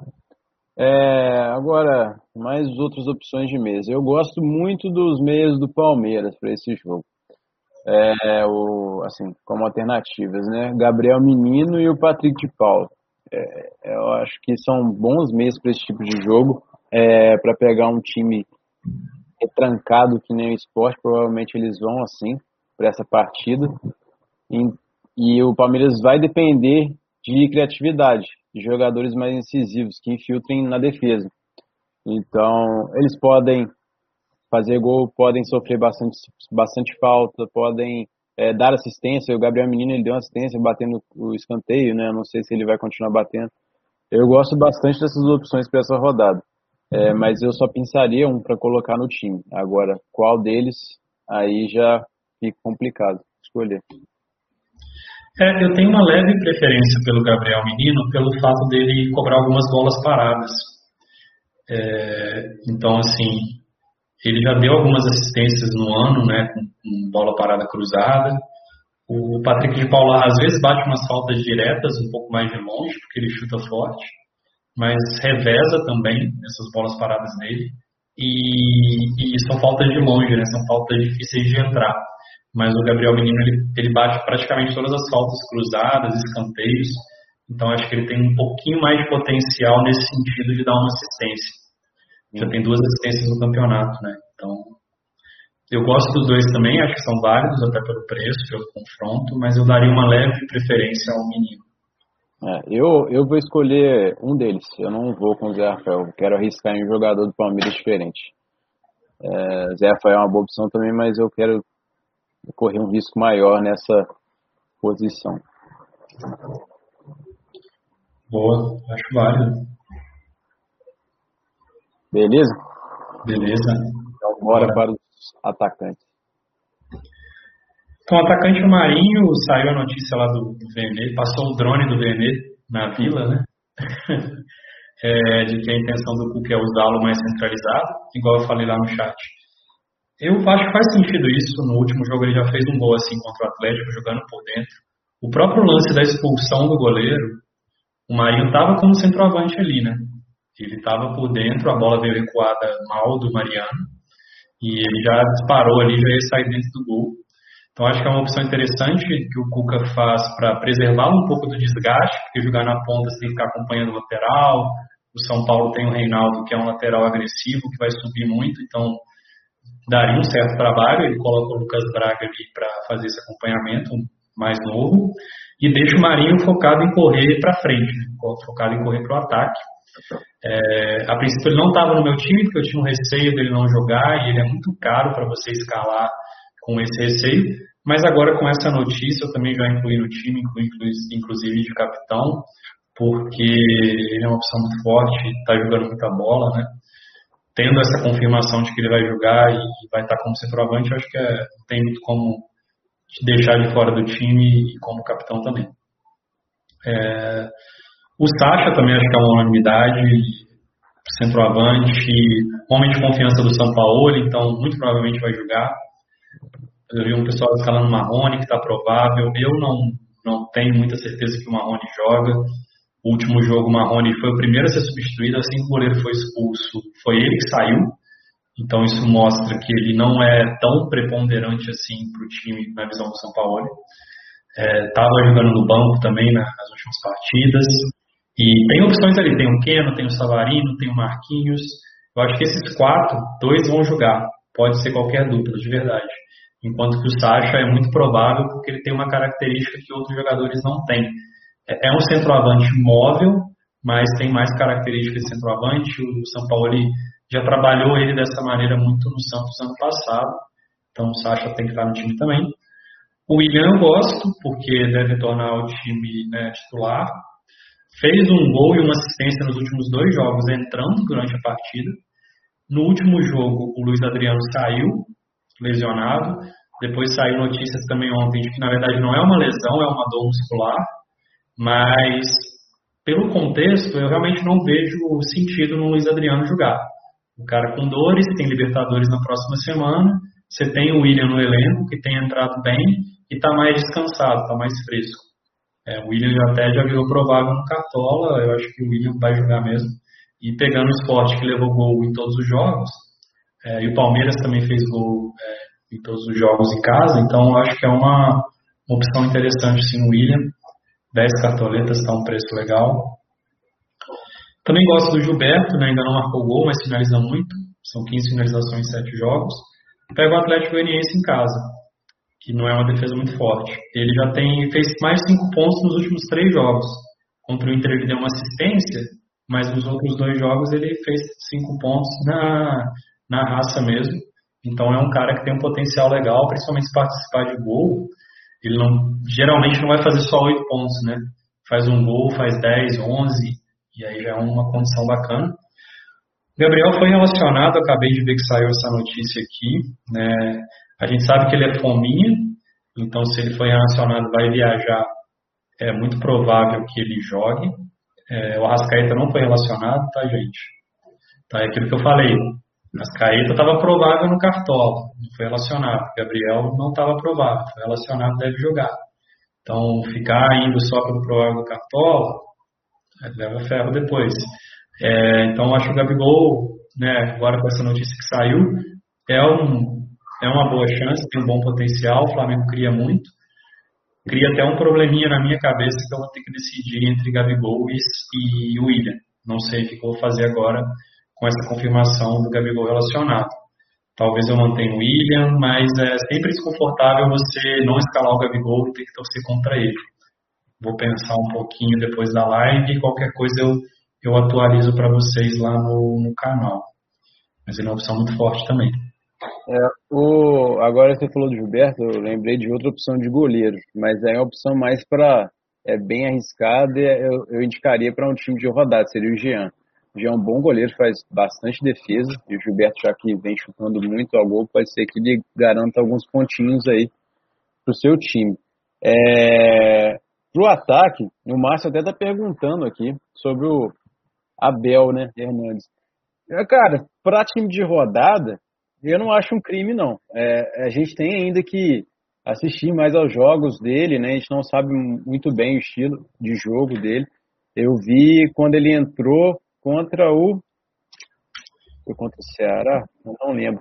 É, agora, mais outras opções de mesa. Eu gosto muito dos meios do Palmeiras para esse jogo. É, o, assim, como alternativas, né? Gabriel Menino e o Patrick de Paulo. É, eu acho que são bons meios para esse tipo de jogo, é, para pegar um time retrancado que nem o esporte, provavelmente eles vão assim para essa partida. E, e, o Palmeiras vai depender de criatividade, de jogadores mais incisivos que infiltrem na defesa. Então, eles podem fazer gol, podem sofrer bastante, bastante falta, podem é, dar assistência. O Gabriel Menino ele deu assistência batendo o escanteio, né? Eu não sei se ele vai continuar batendo. Eu gosto bastante dessas opções para essa rodada. É, mas eu só pensaria um para colocar no time. Agora, qual deles, aí já fica complicado escolher. É, eu tenho uma leve preferência pelo Gabriel Menino pelo fato dele cobrar algumas bolas paradas. É, então, assim, ele já deu algumas assistências no ano, né, com, com bola parada cruzada. O Patrick de Paula às vezes bate umas faltas diretas, um pouco mais de longe, porque ele chuta forte mas reveza também essas bolas paradas nele. E, e são faltas de longe, né? São faltas difíceis de entrar. Mas o Gabriel Menino ele, ele bate praticamente todas as faltas cruzadas, escanteios. Então acho que ele tem um pouquinho mais de potencial nesse sentido de dar uma assistência. Já tem duas assistências no campeonato, né? Então eu gosto dos dois também, acho que são válidos até pelo preço, pelo confronto, mas eu daria uma leve preferência ao menino. É, eu, eu vou escolher um deles. Eu não vou com o Zé Rafael. Quero arriscar em um jogador do Palmeiras diferente. É, Zé Rafael é uma boa opção também, mas eu quero correr um risco maior nessa posição. Boa, acho válido. Beleza? Beleza. Então bora, bora. para os atacantes. Então, o atacante Marinho saiu a notícia lá do, do passou o drone do VNE na vila, né? é, de que a intenção do Cuca é usá-lo mais centralizado, igual eu falei lá no chat. Eu acho que faz sentido isso. No último jogo ele já fez um gol assim contra o Atlético, jogando por dentro. O próprio lance da expulsão do goleiro, o Marinho estava como centroavante ali, né? Ele estava por dentro, a bola veio recuada mal do Mariano, e ele já disparou ali, já ia sair dentro do gol. Então acho que é uma opção interessante que o Cuca faz para preservar um pouco do desgaste, porque jogar na ponta que ficar acompanhando o lateral. O São Paulo tem o Reinaldo, que é um lateral agressivo, que vai subir muito, então daria um certo trabalho. Ele coloca o Lucas Braga ali para fazer esse acompanhamento mais novo e deixa o Marinho focado em correr para frente, né? focado em correr para o ataque. É, a princípio ele não estava no meu time, porque eu tinha um receio dele não jogar e ele é muito caro para você escalar com esse receio, mas agora com essa notícia eu também já incluí no time, inclusive de capitão, porque ele é uma opção muito forte, está jogando muita bola, né? Tendo essa confirmação de que ele vai jogar e vai estar como centroavante, acho que é, tem muito como deixar de fora do time e como capitão também. É, o Sacha também acho que é uma unanimidade, centroavante, homem de confiança do São Paulo, então muito provavelmente vai jogar. Eu vi um pessoal escalando Marrone, que está provável. Eu não, não tenho muita certeza que o Marrone joga. O último jogo, o Marrone foi o primeiro a ser substituído. Assim que o goleiro foi expulso, foi ele que saiu. Então isso mostra que ele não é tão preponderante assim para o time na visão do São Paulo. Estava é, jogando no banco também nas últimas partidas. E tem opções ali, tem o Keno, tem o Savarino, tem o Marquinhos. Eu acho que esses quatro, dois vão jogar. Pode ser qualquer dupla, de verdade. Enquanto que o Sacha é muito provável porque ele tem uma característica que outros jogadores não têm. É, é um centroavante móvel, mas tem mais características de centroavante. O São Paulo já trabalhou ele dessa maneira muito no Santos ano passado. Então o Sacha tem que estar no time também. O William eu gosto, porque deve tornar o time né, titular. Fez um gol e uma assistência nos últimos dois jogos, entrando durante a partida. No último jogo, o Luiz Adriano saiu lesionado. Depois saiu notícias também ontem de que, na verdade, não é uma lesão, é uma dor muscular. Mas, pelo contexto, eu realmente não vejo sentido no Luiz Adriano jogar. O cara com dores, tem Libertadores na próxima semana. Você tem o William no elenco, que tem entrado bem e está mais descansado, está mais fresco. É, o William até já virou provável no Cartola, eu acho que o William vai jogar mesmo. E pegando o esporte que levou gol em todos os jogos, é, e o Palmeiras também fez gol é, em todos os jogos em casa, então acho que é uma, uma opção interessante sim o William. 10 cartoletas está um preço legal. Também gosto do Gilberto, né, ainda não marcou gol, mas finaliza muito. São 15 finalizações em 7 jogos. Pega o Atlético Goianiense em casa que não é uma defesa muito forte. Ele já tem fez mais de cinco pontos nos últimos três jogos. Contra o Inter ele deu uma assistência, mas nos outros dois jogos ele fez cinco pontos na, na raça mesmo. Então é um cara que tem um potencial legal, principalmente se participar de gol. Ele não, geralmente não vai fazer só oito pontos, né? Faz um gol, faz 10, 11, e aí já é uma condição bacana. Gabriel foi relacionado, acabei de ver que saiu essa notícia aqui, né? A gente sabe que ele é fominha, então se ele foi relacionado, vai viajar, é muito provável que ele jogue. É, o Arrascaeta não foi relacionado, tá, gente? Tá, é aquilo que eu falei. O Arrascaeta estava provável no Cartola, não foi relacionado. Gabriel não estava provável, foi relacionado, deve jogar. Então, ficar indo só pelo provável Cartola, é, leva ferro depois. É, então, acho que o Gabigol, né, agora com essa notícia que saiu, é um é uma boa chance, tem um bom potencial, o Flamengo cria muito. Cria até um probleminha na minha cabeça que eu vou ter que decidir entre Gabigol e, William. Não sei o que eu vou fazer agora com essa confirmação do Gabigol relacionado. Talvez eu mantenha o William, mas é sempre desconfortável você não escalar o Gabigol e ter que torcer contra ele. Vou pensar um pouquinho depois da live e qualquer coisa eu, eu atualizo para vocês lá no, no canal. Mas ele é uma opção muito forte também. É, o, agora você falou do Gilberto, eu lembrei de outra opção de goleiro, mas é uma opção mais para. É bem arriscada, eu, eu indicaria para um time de rodada, seria o Jean. Jean é um bom goleiro, faz bastante defesa, e o Gilberto, já que vem chutando muito ao gol, pode ser que ele garanta alguns pontinhos aí para o seu time. É, para o ataque, o Márcio até está perguntando aqui sobre o Abel né, Hernandes. É, cara, para time de rodada, eu não acho um crime, não. É, a gente tem ainda que assistir mais aos jogos dele, né? A gente não sabe muito bem o estilo de jogo dele. Eu vi quando ele entrou contra o. Foi contra o Ceará? Eu não lembro.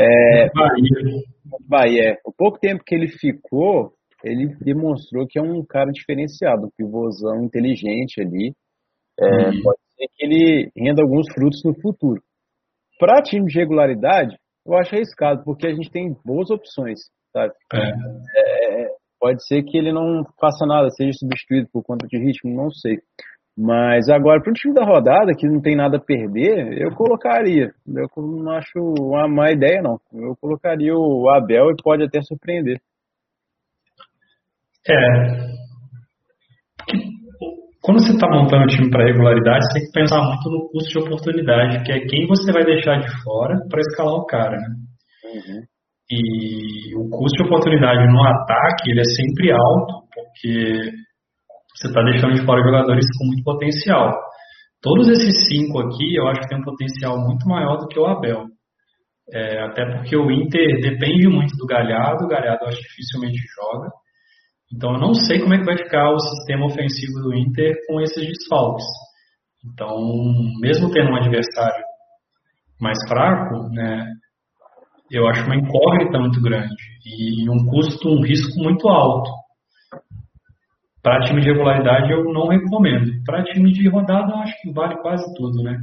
É, Bahia. Bahia. O pouco tempo que ele ficou, ele demonstrou que é um cara diferenciado, um pivôzão inteligente ali. É, uhum. Pode ser que ele renda alguns frutos no futuro. Para time de regularidade, eu acho arriscado, porque a gente tem boas opções, sabe? É. É, pode ser que ele não faça nada, seja substituído por conta de ritmo, não sei. Mas agora, para o time da rodada, que não tem nada a perder, eu colocaria. Eu não acho uma má ideia, não. Eu colocaria o Abel e pode até surpreender. É, quando você está montando um time para regularidade, você tem que pensar muito no custo de oportunidade, que é quem você vai deixar de fora para escalar o cara. Né? Uhum. E o custo de oportunidade no ataque ele é sempre alto, porque você está deixando de fora jogadores com muito potencial. Todos esses cinco aqui, eu acho que tem um potencial muito maior do que o Abel. É, até porque o Inter depende muito do Galhardo, o Galhardo acho que dificilmente joga. Então eu não sei como é que vai ficar o sistema ofensivo do Inter com esses desfalques. Então, mesmo tendo um adversário mais fraco, né, eu acho uma incógnita muito grande e um custo, um risco muito alto. Para time de regularidade eu não recomendo. Para time de rodada eu acho que vale quase tudo, né?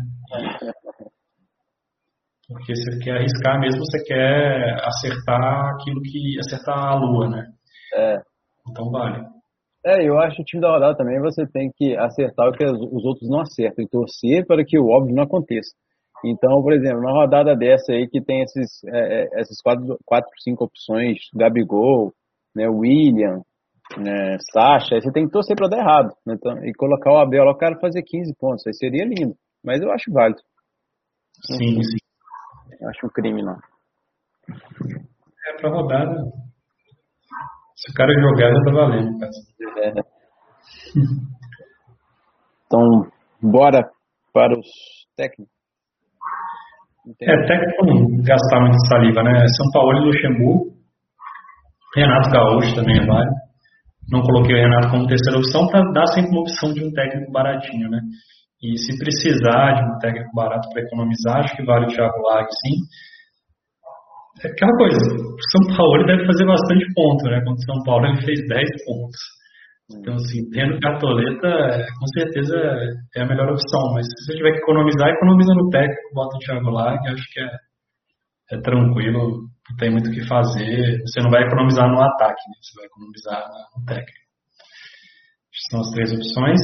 Porque você quer arriscar mesmo, você quer acertar aquilo que. acertar a lua, né? É. Então vale. É, eu acho que o time da rodada também você tem que acertar o que os outros não acertam e torcer para que o óbvio não aconteça. Então, por exemplo, uma rodada dessa aí que tem esses, é, é essas quatro, quatro, cinco opções, Gabigol, né, William, né, Sacha, aí você tem que torcer para dar errado. Né, então, e colocar o Abel lá, o cara fazer 15 pontos, aí seria lindo. Mas eu acho válido. Sim, sim. Eu acho um crime, não. É pra rodada. Se o cara jogar, já tá valendo, cara. É. Então, bora para os técnicos. É, técnico não gastar muito saliva, né? São Paulo e Luxemburgo. Renato Gaúcho também é válido. Não coloquei o Renato como terceira opção para dar sempre uma opção de um técnico baratinho, né? E se precisar de um técnico barato para economizar, acho que vale o Thiago Lag, sim. É aquela coisa, o São Paulo deve fazer bastante ponto, né? Contra o São Paulo ele fez 10 pontos. Então, assim, tendo cartoleta, com certeza é a melhor opção. Mas se você tiver que economizar, economiza no técnico, bota o Thiago que acho que é, é tranquilo, não tem muito o que fazer. Você não vai economizar no ataque, né? você vai economizar no técnico. São as três opções.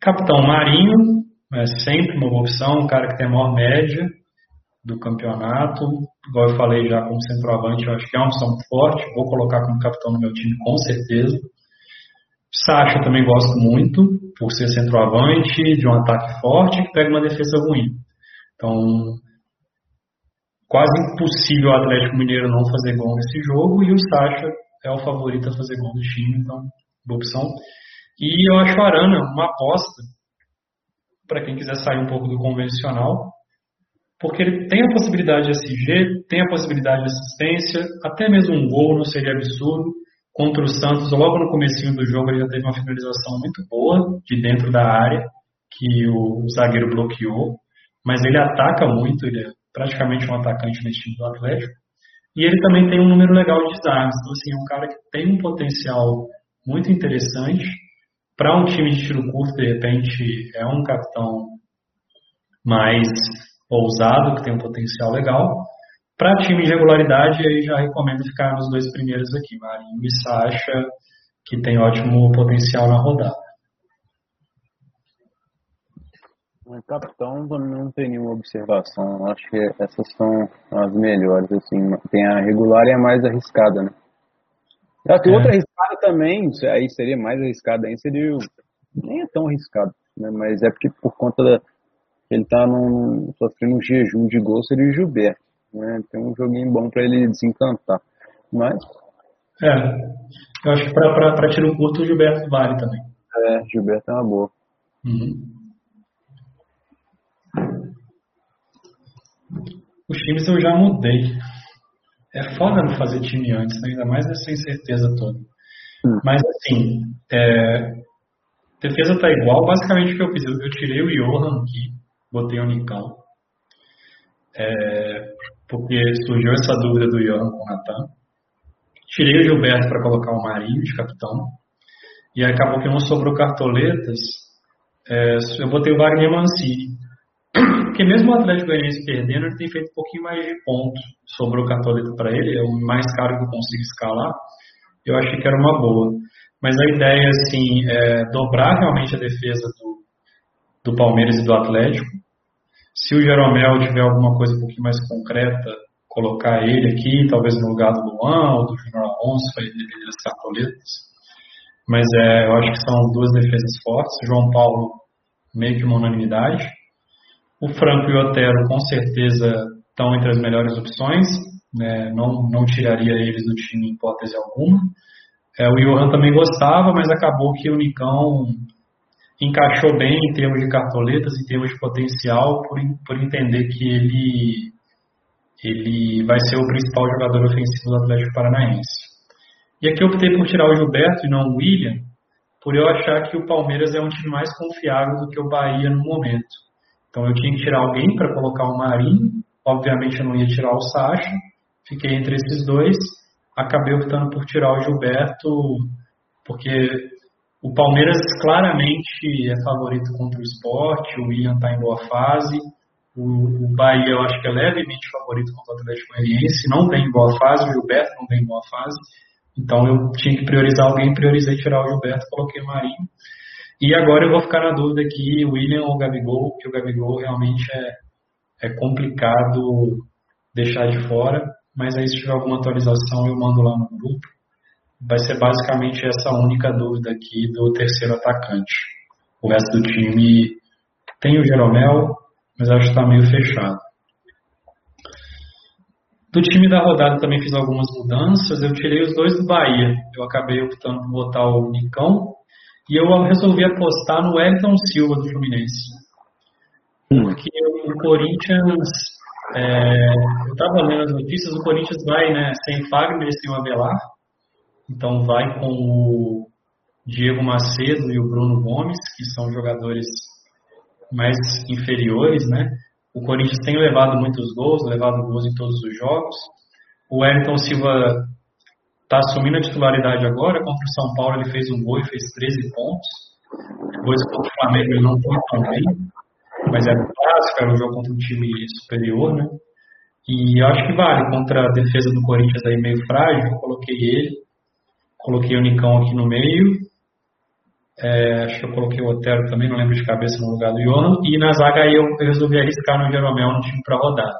Capitão Marinho, é sempre uma opção, um cara que tem a maior média do campeonato. Igual eu falei já como centroavante, eu acho que é uma opção forte. Vou colocar como capitão no meu time com certeza. Sacha também gosto muito, por ser centroavante, de um ataque forte que pega uma defesa ruim. Então, quase impossível o Atlético Mineiro não fazer gol nesse jogo e o Sacha é o favorito a fazer gol do time, então, boa opção. E eu acho o Arana uma aposta para quem quiser sair um pouco do convencional, porque ele tem a possibilidade de SG, tem a possibilidade de assistência, até mesmo um gol não seria absurdo contra o Santos, logo no comecinho do jogo, ele já teve uma finalização muito boa de dentro da área, que o zagueiro bloqueou, mas ele ataca muito, ele é praticamente um atacante nesse time do Atlético, e ele também tem um número legal de desarmes, então assim, é um cara que tem um potencial muito interessante, para um time de tiro curto, de repente, é um capitão mais ousado, que tem um potencial legal, para time de regularidade, aí já recomendo ficar nos dois primeiros aqui, Marinho e Sacha, que tem ótimo potencial na rodada. Capitão não tem nenhuma observação. Acho que essas são as melhores. Assim, tem a regular e a mais arriscada, né? Tem é. outra arriscada também, aí seria mais arriscada aí, seria nem é tão arriscado, né? Mas é porque por conta da ele tá num, sofrendo um jejum de gol, seria o Gilberto. Né? Tem um joguinho bom para ele desencantar. Mas. É, eu acho que para tiro curto o Gilberto vale também. É, Gilberto é uma boa. Uhum. Os times eu já mudei. É foda não fazer time antes, né? ainda mais essa incerteza toda. Hum. Mas assim, é, defesa tá igual. Basicamente o que eu fiz, eu, tirei o Johan aqui, botei o Nicão. É, porque surgiu essa dúvida do Ian com o Natan. Tirei o Gilberto para colocar o Marinho de capitão. E acabou que não sobrou cartoletas. É, eu botei o Wagner Mancini. Porque mesmo o Atlético Goianiense perdendo, ele tem feito um pouquinho mais de pontos. Sobrou cartoleta para ele, é o mais caro que eu consigo escalar. Eu achei que era uma boa. Mas a ideia, assim, é dobrar realmente a defesa do, do Palmeiras e do Atlético se o Jeromel tiver alguma coisa um pouquinho mais concreta, colocar ele aqui, talvez no lugar do Luan ou do Júnior Alonso, aí depender das cartoletas. Mas é, eu acho que são duas defesas fortes. João Paulo, meio que uma unanimidade. O Franco e o Otero, com certeza, estão entre as melhores opções. Né? Não, não tiraria eles do time em hipótese alguma. É, o Johan também gostava, mas acabou que o Nicão encaixou bem em termos de cartoletas, em termos de potencial, por, por entender que ele, ele vai ser o principal jogador ofensivo do Atlético Paranaense. E aqui eu optei por tirar o Gilberto e não o William, por eu achar que o Palmeiras é um time mais confiável do que o Bahia no momento. Então eu tinha que tirar alguém para colocar o Marinho, obviamente eu não ia tirar o Sacha, fiquei entre esses dois, acabei optando por tirar o Gilberto, porque O Palmeiras claramente é favorito contra o esporte, o William está em boa fase. O, o, Bahia eu acho que é levemente favorito contra o Atlético Goianiense, não tem em boa fase, o Gilberto não tem em boa fase. Então eu tinha que priorizar alguém, priorizei tirar o Gilberto, coloquei o Marinho. E agora eu vou ficar na dúvida aqui, William ou Gabigol, porque o Gabigol realmente é, é complicado deixar de fora. Mas aí se tiver alguma atualização eu mando lá no grupo. Vai ser basicamente essa única dúvida aqui do terceiro atacante. O resto do time tem o Jeromel, mas acho que está meio fechado. Do time da rodada também fiz algumas mudanças. Eu tirei os dois do Bahia. Eu acabei optando por botar o Nicão e eu resolvi apostar no Wellington Silva do Fluminense. Porque o Corinthians, é, eu estava lendo as notícias, o Corinthians vai né, sem Fagner e sem o Avelar. Então vai com o Diego Macedo e o Bruno Gomes, que são jogadores mais inferiores, né? O Corinthians tem levado muitos gols, levado gols em todos os jogos. O Wellington Silva está assumindo a titularidade agora. Contra o São Paulo ele fez um gol e fez 13 pontos. Depois contra o Flamengo ele não foi tão bem, mas era um clássico, era um jogo contra um time superior, né? E eu acho que vale. Contra a defesa do Corinthians aí meio frágil, eu coloquei ele. Coloquei o Nicão aqui no meio é, acho que eu coloquei o Otero também, não lembro de cabeça, no lugar do Johan. E na zaga aí eu resolvi arriscar no Jeromel no time para rodar.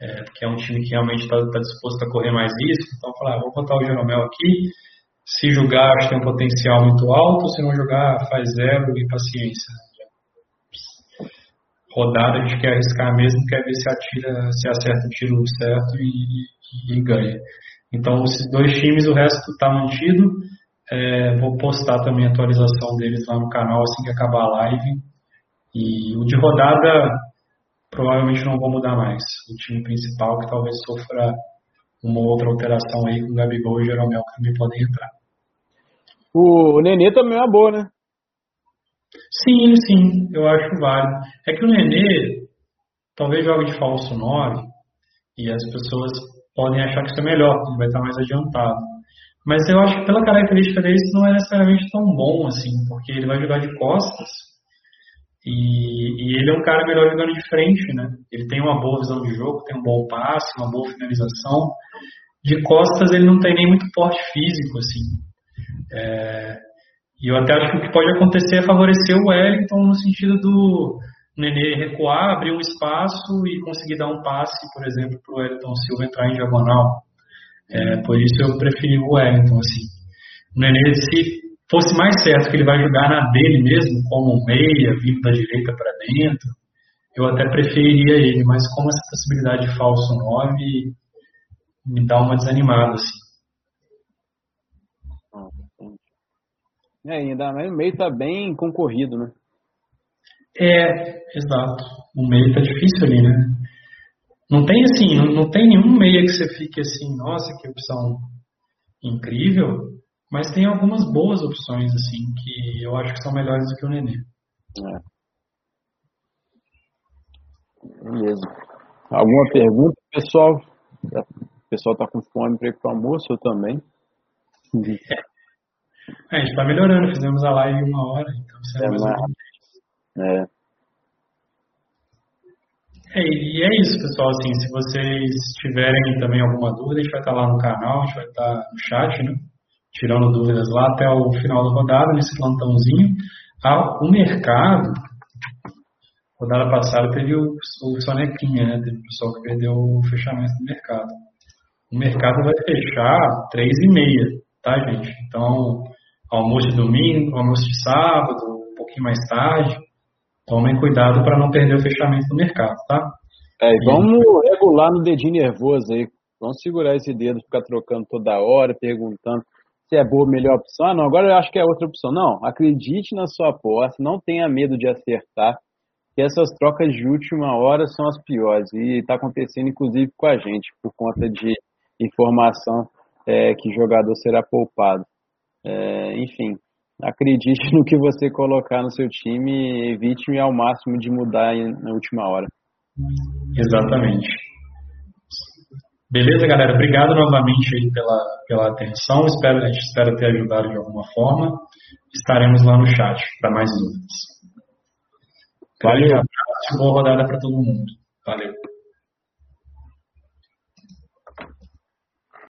É, porque é um time que realmente está tá disposto a correr mais risco. Então falei, ah, vou botar o Jeromel aqui. Se jogar, acho que tem um potencial muito alto. Se não jogar, faz zero e paciência. Rodada a gente quer arriscar mesmo, quer ver se atira, se acerta o tiro certo e, e, e ganha. Então, esses dois times, o resto está mantido. É, vou postar também a atualização deles lá no canal assim que acabar a live. E o de rodada provavelmente não vou mudar mais. O time principal que talvez sofra uma outra alteração aí com o Gabigol e o Jeromel que também podem entrar. O Nenê também é uma boa, né? Sim, sim, eu acho válido. É que o Nenê talvez jogue de falso 9 e as pessoas podem achar que isso é melhor, ele vai estar mais adiantado. Mas eu acho que pela característica dele isso não é necessariamente tão bom assim, porque ele vai jogar de costas e, e, ele é um cara melhor jogando de frente, né? Ele tem uma boa visão de jogo, tem um bom passe, uma boa finalização. De costas ele não tem nem muito porte físico, assim. É, e eu até acho que o que pode acontecer é favorecer o Wellington no sentido do Nenê recuar, abrir um espaço e conseguir dar um passe, por exemplo, para o Wellington Silva entrar em diagonal. É, por isso eu preferi o Wellington, assim. O Nenê, se fosse mais certo que ele vai jogar na dele mesmo, como meia, vindo da direita para dentro, eu até preferiria ele, mas como essa possibilidade de falso 9 me dá uma desanimada, assim. É, ainda mais o meio tá bem concorrido, né? É, exato. O meio tá difícil ali, né? Não tem assim, não, não tem nenhum meia que você fique assim, nossa, que opção incrível, mas tem algumas boas opções assim que eu acho que são melhores do que o Nenê. É. Beleza. Alguma pergunta, pessoal? O pessoal está com fome para ir para o almoço, eu também. É. é. a gente está melhorando, fizemos a live em uma hora, então você é, mais é. É, e é isso, pessoal. Assim, se vocês tiverem também alguma dúvida, a gente vai estar lá no canal, a gente vai estar no chat, né? Tirando dúvidas lá até o final da rodada, nesse plantãozinho. Ah, o mercado, rodada passada teve o, o Sonequinha, né? Teve o pessoal que perdeu o fechamento do mercado. O mercado vai fechar três e meia, tá, gente? Então, almoço de domingo, almoço de sábado, um pouquinho mais tarde tomem cuidado para não perder o fechamento do mercado, tá? É, vamos regular no dedinho nervoso aí. Vamos segurar esse dedo, ficar trocando toda hora, perguntando se é boa melhor opção. Ah, não, agora eu acho que é outra opção. Não, acredite na sua aposta, não tenha medo de acertar, que essas trocas de última hora são as piores. E está acontecendo, inclusive, com a gente, por conta de informação é, que jogador será poupado. É, enfim, acredite no que você colocar no seu time e evite ao máximo de mudar na última hora. Exatamente. Beleza, galera? Obrigado novamente aí pela, pela atenção. Espero, a gente espera ter ajudado de alguma forma. Estaremos lá no chat para mais dúvidas. Valeu. Boa rodada para todo mundo. Valeu.